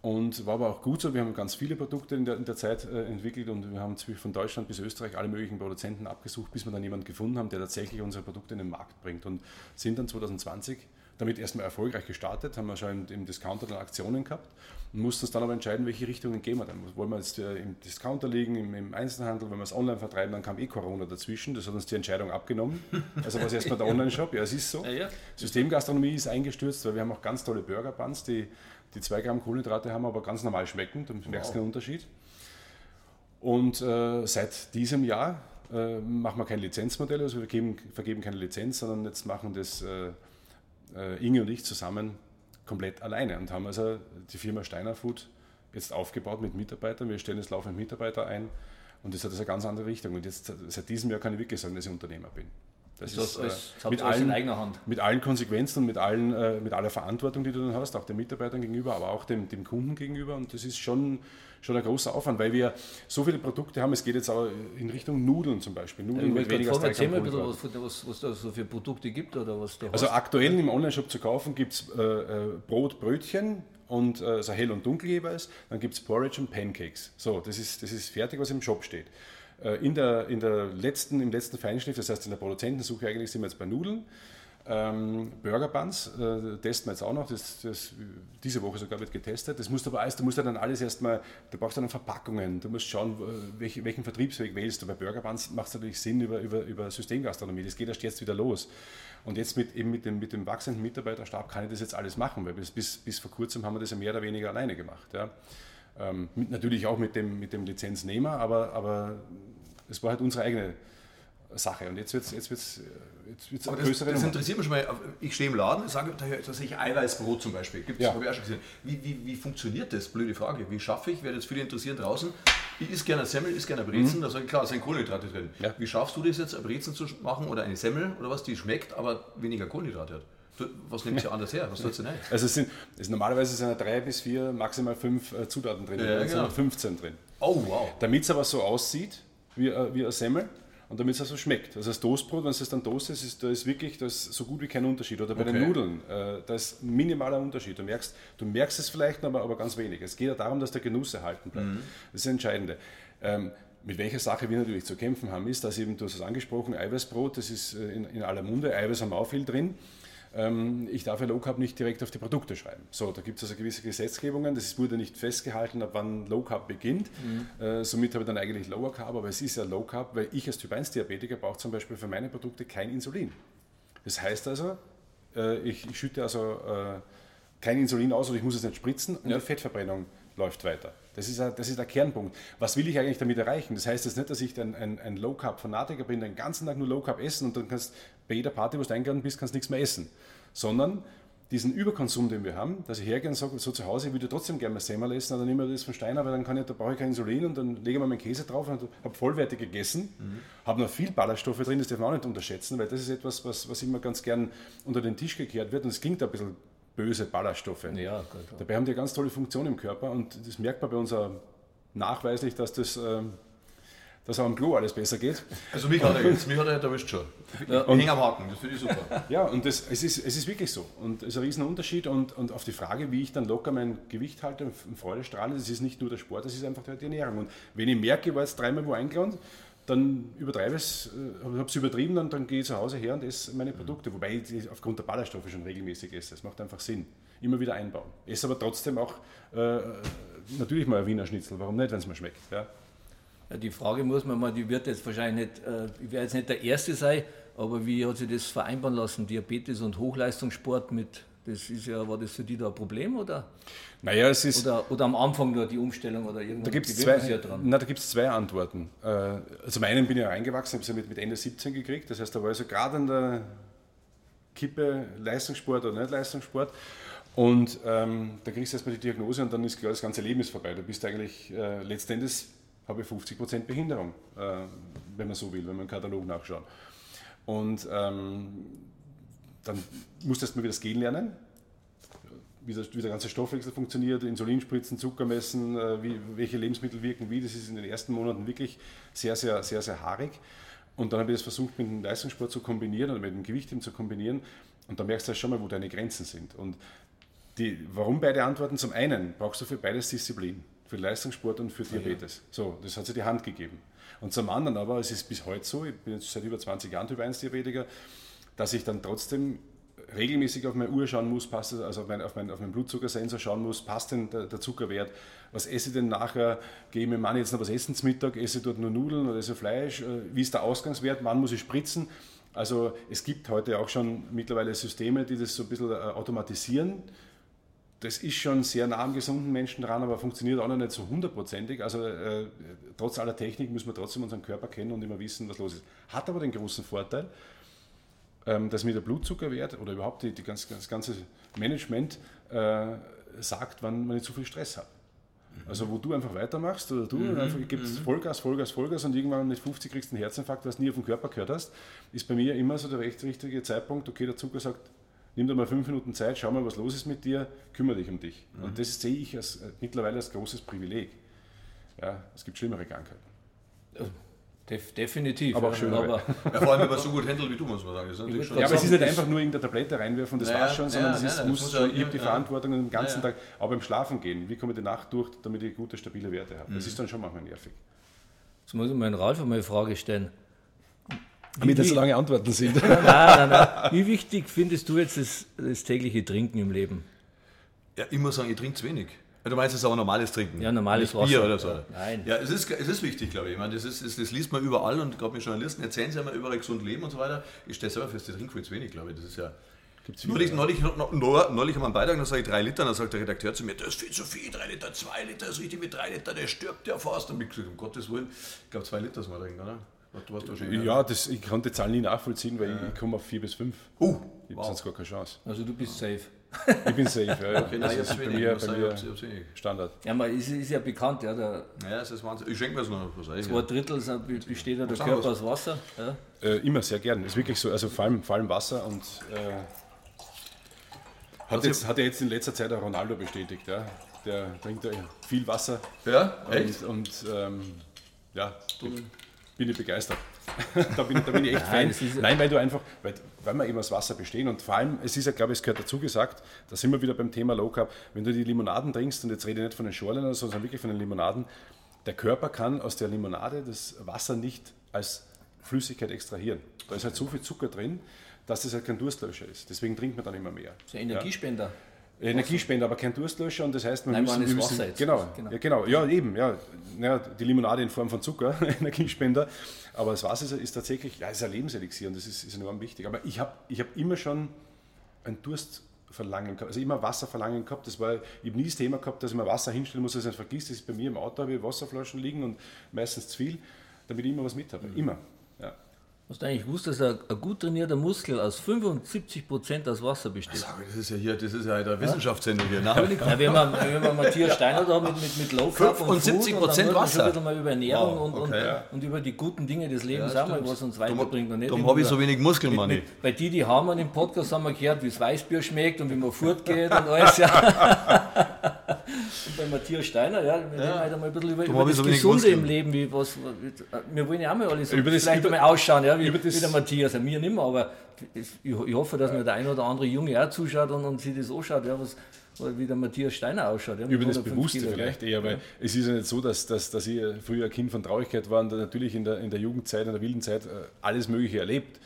und war aber auch gut so. Wir haben ganz viele Produkte in der, in der Zeit äh, entwickelt und wir haben von Deutschland bis Österreich alle möglichen Produzenten abgesucht, bis wir dann jemanden gefunden haben, der tatsächlich unsere Produkte in den Markt bringt. Und sind dann 2020 damit erstmal erfolgreich gestartet, haben wir schon im Discounter dann Aktionen gehabt und mussten uns dann aber entscheiden, welche Richtungen gehen wir dann. Wollen wir jetzt äh, im Discounter liegen, im, im Einzelhandel, wenn wir es online vertreiben, dann kam eh Corona dazwischen, das hat uns die Entscheidung abgenommen. Also war es erstmal der Online-Shop, ja es ist so. Ja, ja. Systemgastronomie ist eingestürzt, weil wir haben auch ganz tolle Burger-Buns, die, die 2 Gramm Kohlenhydrate haben, aber ganz normal schmecken, du merkst wow. keinen Unterschied. Und äh, seit diesem Jahr äh, machen wir kein Lizenzmodell, also wir geben, vergeben keine Lizenz, sondern jetzt machen das äh, äh, Inge und ich zusammen komplett alleine und haben also die Firma Steiner Food jetzt aufgebaut mit Mitarbeitern. Wir stellen jetzt laufend Mitarbeiter ein und das hat also eine ganz andere Richtung. Und jetzt seit diesem Jahr kann ich wirklich sagen, dass ich Unternehmer bin. Das, das ist das äh, mit, allen, eigener Hand. mit allen Konsequenzen und mit, allen, äh, mit aller Verantwortung, die du dann hast, auch den Mitarbeitern gegenüber, aber auch dem, dem Kunden gegenüber. Und das ist schon, schon ein großer Aufwand, weil wir so viele Produkte haben. Es geht jetzt auch in Richtung Nudeln zum Beispiel. Nudeln ja, mit weniger als Erzähl mal bitte, was, was, was da so für Produkte gibt oder was da Also hast. aktuell im Onlineshop zu kaufen gibt es äh, äh, Brot, Brötchen, und äh, so hell und dunkel jeweils. Dann gibt es Porridge und Pancakes. So, das ist, das ist fertig, was im Shop steht. Äh, in der, in der letzten, Im letzten Feinschliff, das heißt in der Produzentensuche eigentlich sind wir jetzt bei Nudeln. Ähm, Burger Buns äh, testen wir jetzt auch noch, das, das, diese Woche sogar wird getestet. Das musst du aber alles, du musst dann alles erstmal, du brauchst dann Verpackungen, du musst schauen, welch, welchen Vertriebsweg wählst du. Bei Burger Buns macht es natürlich Sinn über, über, über Systemgastronomie, das geht erst jetzt wieder los. Und jetzt mit, eben mit, dem, mit dem wachsenden Mitarbeiterstab kann ich das jetzt alles machen, weil bis, bis, bis vor kurzem haben wir das ja mehr oder weniger alleine gemacht. Ja. Ähm, mit, natürlich auch mit dem, mit dem Lizenznehmer, aber, aber es war halt unsere eigene Sache. Und jetzt wird es jetzt wird's, jetzt wird's Aber eine das, größere das Nummer. interessiert mich schon mal. Ich stehe im Laden, sage, da sehe ich Eiweißbrot zum Beispiel. Gibt's, Ja. habe ich auch schon gesehen. Wie, wie, wie funktioniert das? Blöde Frage. Wie schaffe ich, werde jetzt viele interessieren draußen, ich isst gerne Semmel, isst gerne Brezen, da sage ich, klar, sind Kohlenhydrate drin. Mhm. Ja. Wie schaffst du das jetzt, eine Brezen zu machen oder eine Semmel oder was, die schmeckt, aber weniger Kohlenhydrate hat? Was nimmst du anders her? Was sollst du denn Also es sind, es normalerweise sind ja drei bis vier, maximal fünf äh, Zutaten drin. Ja, sind genau. noch 15 drin. Oh, wow. Damit es aber so aussieht wie, äh, wie eine Semmel und damit es auch so schmeckt. Also das Toastbrot, wenn es dann toastest, ist, da ist wirklich da ist so gut wie kein Unterschied. Oder bei den Okay. Nudeln, äh, da ist ein minimaler Unterschied. Du merkst, du merkst es vielleicht, aber, aber ganz wenig. Es geht ja darum, dass der Genuss erhalten bleibt. Mhm. Das ist das Entscheidende. Ähm, mit welcher Sache wir natürlich zu kämpfen haben, ist, dass eben, du hast es angesprochen, Eiweißbrot, das ist äh, in, in aller Munde, Eiweiß haben wir auch viel drin. Ähm, ich darf ja Low Carb nicht direkt auf die Produkte schreiben. So, da gibt es also gewisse Gesetzgebungen, das wurde nicht festgehalten, ab wann Low Carb beginnt. Äh, somit habe ich dann eigentlich Lower Carb, aber es ist ja Low Carb, weil ich als Typ 1 Diabetiker brauche zum Beispiel für meine Produkte kein Insulin. Das heißt also, äh, ich, ich schütte also äh, kein Insulin aus oder ich muss es nicht spritzen und die Fettverbrennung läuft weiter. Das ist, ein- das ist der Kernpunkt. Was will ich eigentlich damit erreichen? Das heißt jetzt nicht, dass ich ein, ein, ein Low Carb Fanatiker bin, den ganzen Tag nur Low Carb essen und dann kannst bei jeder Party, wo du eingeladen bist, kannst nichts mehr essen. Sondern diesen Überkonsum, den wir haben, dass ich hergehe und sage, so zu Hause, ich würde trotzdem gerne mal Semmel essen, dann nehme ich das von Steiner, weil dann kann ich, da brauche ich kein Insulin und dann lege ich mir meinen Käse drauf und habe vollwertig gegessen, habe noch viel Ballaststoffe drin, das darf man auch nicht unterschätzen, weil das ist etwas, was, was immer ganz gern unter den Tisch gekehrt wird und es klingt ein bisschen böse Ballaststoffe. Ja. Dabei haben die eine ganz tolle Funktion im Körper und das merkt man bei uns auch nachweislich, dass das ähm, dass auch am Klo alles besser geht. Also mich hat er jetzt, mich hat er erwischt schon. Ich häng am Haken, das finde ich super. Ja, und das, es, ist, es ist wirklich so. Und es ist ein riesen Unterschied. Und, und auf die Frage, wie ich dann locker mein Gewicht halte und Freude strahle, das ist nicht nur der Sport, das ist einfach die Ernährung. Und wenn ich merke, ich war jetzt dreimal wo eingeladen, dann übertreibe ich es, äh, habe es übertrieben, dann, dann gehe ich zu Hause her und esse meine Produkte. Wobei ich aufgrund der Ballaststoffe schon regelmäßig esse. Das macht einfach Sinn. Immer wieder einbauen. Esse aber trotzdem auch äh, natürlich mal ein Wiener Schnitzel. Warum nicht, wenn es mir schmeckt? Ja? Ja, die Frage muss man mal, die wird jetzt wahrscheinlich nicht, äh, ich werde jetzt nicht der Erste sein, aber wie hat sich das vereinbaren lassen, Diabetes und Hochleistungssport mit, das ist ja, war das für die da ein Problem oder? Naja, es ist. Oder, oder am Anfang nur die Umstellung oder irgendwann Da gibt es zwei, ja dran. na, da gibt's zwei Antworten. Äh, Also zum einen bin ich ja reingewachsen, habe es ja mit, mit Ende 17 gekriegt. Das heißt, da war ich so gerade an der Kippe Leistungssport oder nicht Leistungssport. Und ähm, da kriegst du erstmal die Diagnose und dann ist klar, das ganze Leben ist vorbei. Du bist eigentlich, äh, letztendlich habe ich 50% Behinderung, äh, wenn man so will, wenn man im Katalog nachschaut. Und ähm, dann musst du erstmal wieder das Gehen lernen, wie, das, wie der ganze Stoffwechsel funktioniert, Insulinspritzen, Zucker messen, äh, wie, welche Lebensmittel wirken wie. Das ist in den ersten Monaten wirklich sehr, sehr, sehr, sehr haarig. Und dann habe ich das versucht, mit dem Leistungssport zu kombinieren oder mit dem Gewicht eben zu kombinieren. Und da merkst du halt schon mal, wo deine Grenzen sind. Und die, warum beide Antworten? Zum einen brauchst du für beides Disziplin, für Leistungssport und für Diabetes. So, das hat sich die Hand gegeben. Und zum anderen aber, es ist bis heute so, ich bin jetzt seit über 20 Jahren Typ 1 Diabetiker, dass ich dann trotzdem regelmäßig auf meine Uhr schauen muss, passt also auf, mein, auf, mein, auf meinen Blutzuckersensor schauen muss, passt denn der, der Zuckerwert, was esse ich denn nachher, gehe ich mit Mann jetzt noch was essen zum Mittag, esse ich dort nur Nudeln oder esse Fleisch, äh, wie ist der Ausgangswert, wann muss ich spritzen. Also es gibt heute auch schon mittlerweile Systeme, die das so ein bisschen äh, automatisieren. Das ist schon sehr nah am gesunden Menschen dran, aber funktioniert auch noch nicht so hundertprozentig. Also äh, trotz aller Technik müssen wir trotzdem unseren Körper kennen und immer wissen, was los ist. Hat aber den großen Vorteil, dass mir der Blutzuckerwert oder überhaupt die, die ganz, das ganze Management äh, sagt, wann man nicht zu viel Stress hat. Also wo du einfach weitermachst oder du und einfach gibst Vollgas, Vollgas, Vollgas und irgendwann mit 50 kriegst du einen Herzinfarkt, was nie auf den Körper gehört hast, ist bei mir immer so der recht richtige Zeitpunkt, okay, der Zucker sagt, nimm dir mal fünf Minuten Zeit, schau mal, was los ist mit dir, kümmere dich um dich. Und das sehe ich als, äh, mittlerweile als großes Privileg. Ja, es gibt schlimmere Krankheiten. Def definitiv. Aber auch ja. schönere. Aber, Ja, vor allem, wenn man so gut handelt wie du, muss man sagen. Das ist natürlich schon Ja, aber es ist nicht das- einfach nur irgendeine Tablette reinwerfen und das Naja, war's schon, sondern ja, das ist, nein, nein, muss, schon, ja- ich habe die ja. Verantwortung den ganzen Ja, ja. Tag, auch beim Schlafen gehen. Wie komme ich die Nacht durch, damit ich gute, stabile Werte habe? Mhm. Das ist dann schon manchmal nervig. Jetzt muss ich meinen Ralf einmal eine Frage stellen. Damit das so lange Antworten sind. Nein, nein, nein. Wie wichtig findest du jetzt das, das tägliche Trinken im Leben? Ja, ich muss sagen, ich trinke zu wenig. Ja, Du meinst jetzt aber normales Trinken? Ja, normales Nicht Bier Wasser. oder so? Ja, nein. Ja, es ist, es ist wichtig, glaube ich. ich meine, das, ist, das, das liest man überall und gerade mit Journalisten erzählen sie immer überall gesund leben und so weiter. Ich stelle selber fest, ich trinke viel zu wenig, glaube ich. Das ist ja. Gibt's neulich, neulich, noch- neulich haben wir einen Beitrag, da sage ich drei Liter, dann sagt der Redakteur zu mir, das ist viel zu viel, drei Liter, zwei Liter ist richtig mit drei Liter, der stirbt ja fast. Und ich gesagt, um Gottes Willen, ich glaube zwei Liter ist mal trinken, oder? Du warst wahrscheinlich. Ja, das, ich konnte die Zahl nie nachvollziehen, weil ich, ich komme auf 4 bis 5. Uh, Ich habe sonst gar keine Chance. Also du bist safe. Ich bin safe, ja. Okay, das nein, ist bei mir, bei mir. Standard. Ja, man ist, ist ja bekannt, ja, der Ja, das ist Wahnsinn. Ich schenke mir es noch. Was zwei Drittel sind- besteht ja der Körper was. aus Wasser. Ja. Äh, immer sehr gern. Ist wirklich so. Also vor allem, vor allem Wasser und äh, hat, jetzt, hat ja jetzt in letzter Zeit auch Ronaldo bestätigt. Ja? Der trinkt ja viel Wasser Ja, echt? und, und ähm, ja, bin ich begeistert. da, bin, da bin ich echt Fan. das ist- Nein, weil du einfach, weil, weil wir eben aus Wasser bestehen und vor allem, es ist ja, glaube ich, es gehört dazu gesagt, da sind wir wieder beim Thema Low Carb, wenn du die Limonaden trinkst, und jetzt rede ich nicht von den so, sondern wirklich von den Limonaden, der Körper kann aus der Limonade das Wasser nicht als Flüssigkeit extrahieren. Da ist halt so viel Zucker drin, dass das halt kein Durstlöscher ist. Deswegen trinkt man dann immer mehr. So ein Energiespender. Energiespender, aber kein Durstlöscher und das heißt, man Nein, müssen, wir Wasser jetzt. genau, Genau. Ja, genau, ja eben, ja, ja, die Limonade in Form von Zucker, Energiespender, aber das Wasser ist, ist tatsächlich, ja, ist ein Lebenselixier und das ist, ist enorm wichtig. Aber ich habe ich hab immer schon ein Durstverlangen gehabt, also immer Wasserverlangen gehabt. Das war, ich habe nie das Thema gehabt, dass ich mir Wasser hinstellen muss, dass ich es vergisst. Das ist bei mir im Auto, habe ich Wasserflaschen liegen und meistens zu viel, damit ich immer was mit habe. Immer. Ja. Hast du eigentlich gewusst, dass ein, ein gut trainierter Muskel aus 75% aus Wasser besteht? Sag, Das ist ja hier, das ist ja eine Wissenschaftssendung hier. Ne? Ja, wenn, man, wenn man Matthias Steiner da mit, mit, mit Low Carb und 75% Food und dann wird man Wasser. schon mal über Ernährung Wow, und, okay, und, ja. und über die guten Dinge des Lebens auch mal, was uns weiterbringt. Und nicht Darum immer habe ich so wenig Muskeln, Manni. Mit, bei die, die haben im Podcast haben wir gehört, wie das Weißbier schmeckt und wie man fortgeht und alles. Ja. und bei Matthias Steiner, ja, wir reden halt einmal ein bisschen über, über das so Gesunde im Leben. Wie, was, wir wollen ja auch mal alle so Über das- vielleicht über- einmal ausschauen, ja, wie, über das- wie der Matthias. Ja, mir nicht mehr, aber ich, ich hoffe, dass mir der ein oder andere Junge auch zuschaut und, und sich das anschaut, ja, was, wie der Matthias Steiner ausschaut. Ja, Über das 105 Bewusste Kilo, vielleicht eher, weil es ist ja nicht so, dass, dass, dass ich früher ein Kind von Traurigkeit war und natürlich in der, in der Jugendzeit, in der wilden Zeit äh, alles Mögliche erlebt.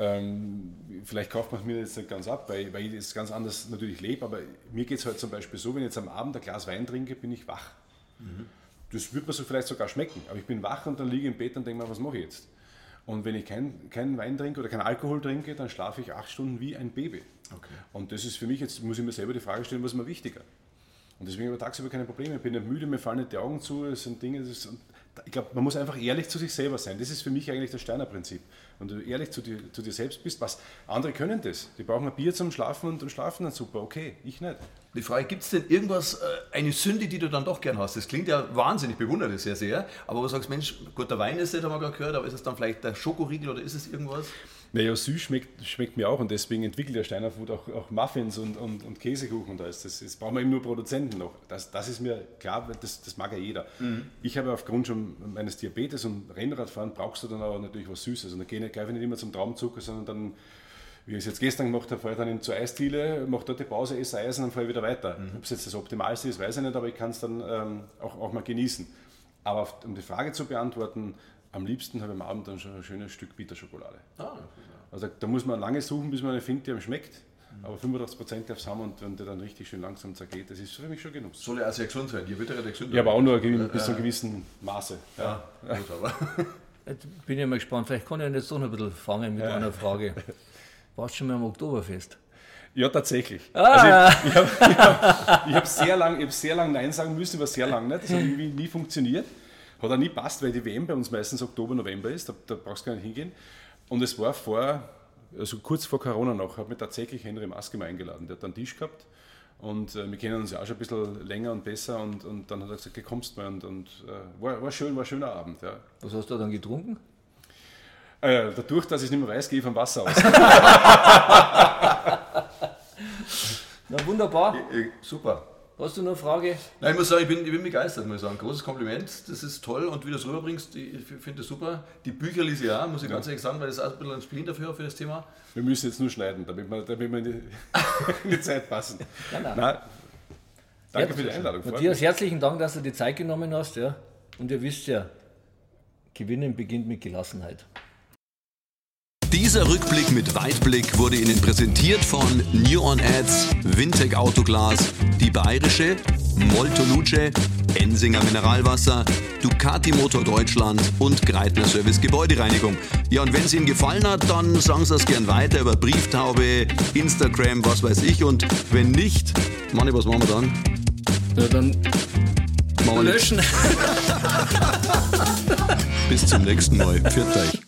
Ähm, vielleicht kauft man es mir jetzt nicht ganz ab, weil, weil ich das ganz anders natürlich lebe, aber mir geht es halt zum Beispiel so, wenn ich jetzt am Abend ein Glas Wein trinke, bin ich wach. Das wird mir so vielleicht sogar schmecken, aber ich bin wach und dann liege ich im Bett und denke mir, was mache ich jetzt? Und wenn ich keinen keinen Wein trinke oder keinen Alkohol trinke, dann schlafe ich acht Stunden wie ein Baby. Und das ist für mich, jetzt muss ich mir selber die Frage stellen, was ist mir wichtiger? Und deswegen habe ich tagsüber keine Probleme. Ich bin nicht müde, mir fallen nicht die Augen zu. Es sind Dinge, das ist, ich glaube, man muss einfach ehrlich zu sich selber sein. Das ist für mich eigentlich das Steiner Wenn du ehrlich zu dir, zu dir selbst bist, was andere können das. Die brauchen ein Bier zum Schlafen und, und schlafen dann super. Okay, ich nicht. Die Frage, gibt es denn irgendwas, äh, eine Sünde, die du dann doch gern hast? Das klingt ja wahnsinnig, ich bewundere das sehr, sehr. Aber wo du sagst, Mensch, gut, der Wein ist nicht, haben wir gerade gehört, aber ist es dann vielleicht der Schokoriegel oder ist es irgendwas? Naja, süß schmeckt, schmeckt mir auch und deswegen entwickelt der Steiner Food auch, auch Muffins und, und, und Käsekuchen und alles. Das, jetzt brauchen wir eben nur Produzenten noch. Das, das ist mir klar, das, das mag ja jeder. Ich habe aufgrund schon meines Diabetes und Rennradfahren brauchst du dann aber natürlich was Süßes. Und dann gehe ich greife ich nicht immer zum Traumzucker, sondern dann, wie ich es jetzt gestern gemacht habe, fahre ich dann in zur Eisdiele, mache dort die Pause, esse Eis und dann fahre ich wieder weiter. Ob es jetzt das Optimalste ist, weiß ich nicht, aber ich kann es dann ähm, auch, auch mal genießen. Aber um die Frage zu beantworten, am liebsten habe ich am Abend dann schon ein schönes Stück Bitterschokolade. Also da, da muss man lange suchen, bis man eine findet, die einem schmeckt. Aber 85% darf es haben und wenn der dann richtig schön langsam zergeht, das ist für mich schon Genuss. Soll ja auch sehr gesund sein, je bitterer, der gesünder. Ja, aber auch nur ein- bis zu einem gewissen Maße. Ja. Ja, gut, aber. Jetzt bin ich mal gespannt, vielleicht kann ich jetzt doch noch ein bisschen fangen mit einer Frage. Warst du schon mal am Oktoberfest? Ja, tatsächlich. Also ich, ich habe hab, ich hab sehr lange lang Nein sagen müssen, aber sehr lange nicht. Das hat irgendwie nie funktioniert. Hat auch nie passt, weil die WM bei uns meistens Oktober, November ist. Da, da brauchst du gar nicht hingehen. Und es war vor, also kurz vor Corona noch, hat mich tatsächlich Henry Maske mal eingeladen. Der hat einen Tisch gehabt. Und äh, wir kennen uns ja auch schon ein bisschen länger und besser. Und, und dann hat er gesagt, du kommst mal. Und, und äh, war, war schön, war ein schöner Abend. Ja. Was hast du dann getrunken? Äh, dadurch, dass ich es nicht mehr weiß, gehe ich vom Wasser aus. Na wunderbar. Super. Hast du noch eine Frage? Nein, ich muss sagen, ich bin, ich bin begeistert, muss ich sagen. Großes Kompliment, das ist toll und wie du es rüberbringst, ich finde das super. Die Bücher lese ich auch, muss ich ganz ehrlich sagen, weil das ist auch ein bisschen ein Spiel dafür, für das Thema. Wir müssen jetzt nur schneiden, damit wir, damit wir in, die, in die Zeit passen. Ja, nein. Nein. Danke für die Einladung. Matthias, herzlichen Dank, dass du die Zeit genommen hast. Ja. Und ihr wisst ja, Gewinnen beginnt mit Gelassenheit. Dieser Rückblick mit Weitblick wurde Ihnen präsentiert von New On Ads, Wintec Autoglas, die Bayerische, Molto Luce, Ensinger Mineralwasser, Ducati Motor Deutschland und Greitner Service Gebäudereinigung. Ja, und wenn es Ihnen gefallen hat, dann sagen Sie das gern weiter über Brieftaube, Instagram, was weiß ich. Und wenn nicht, Manni, was machen wir dann? Ja, dann Machen wir löschen. Bis zum nächsten Mal. Pfiat euch.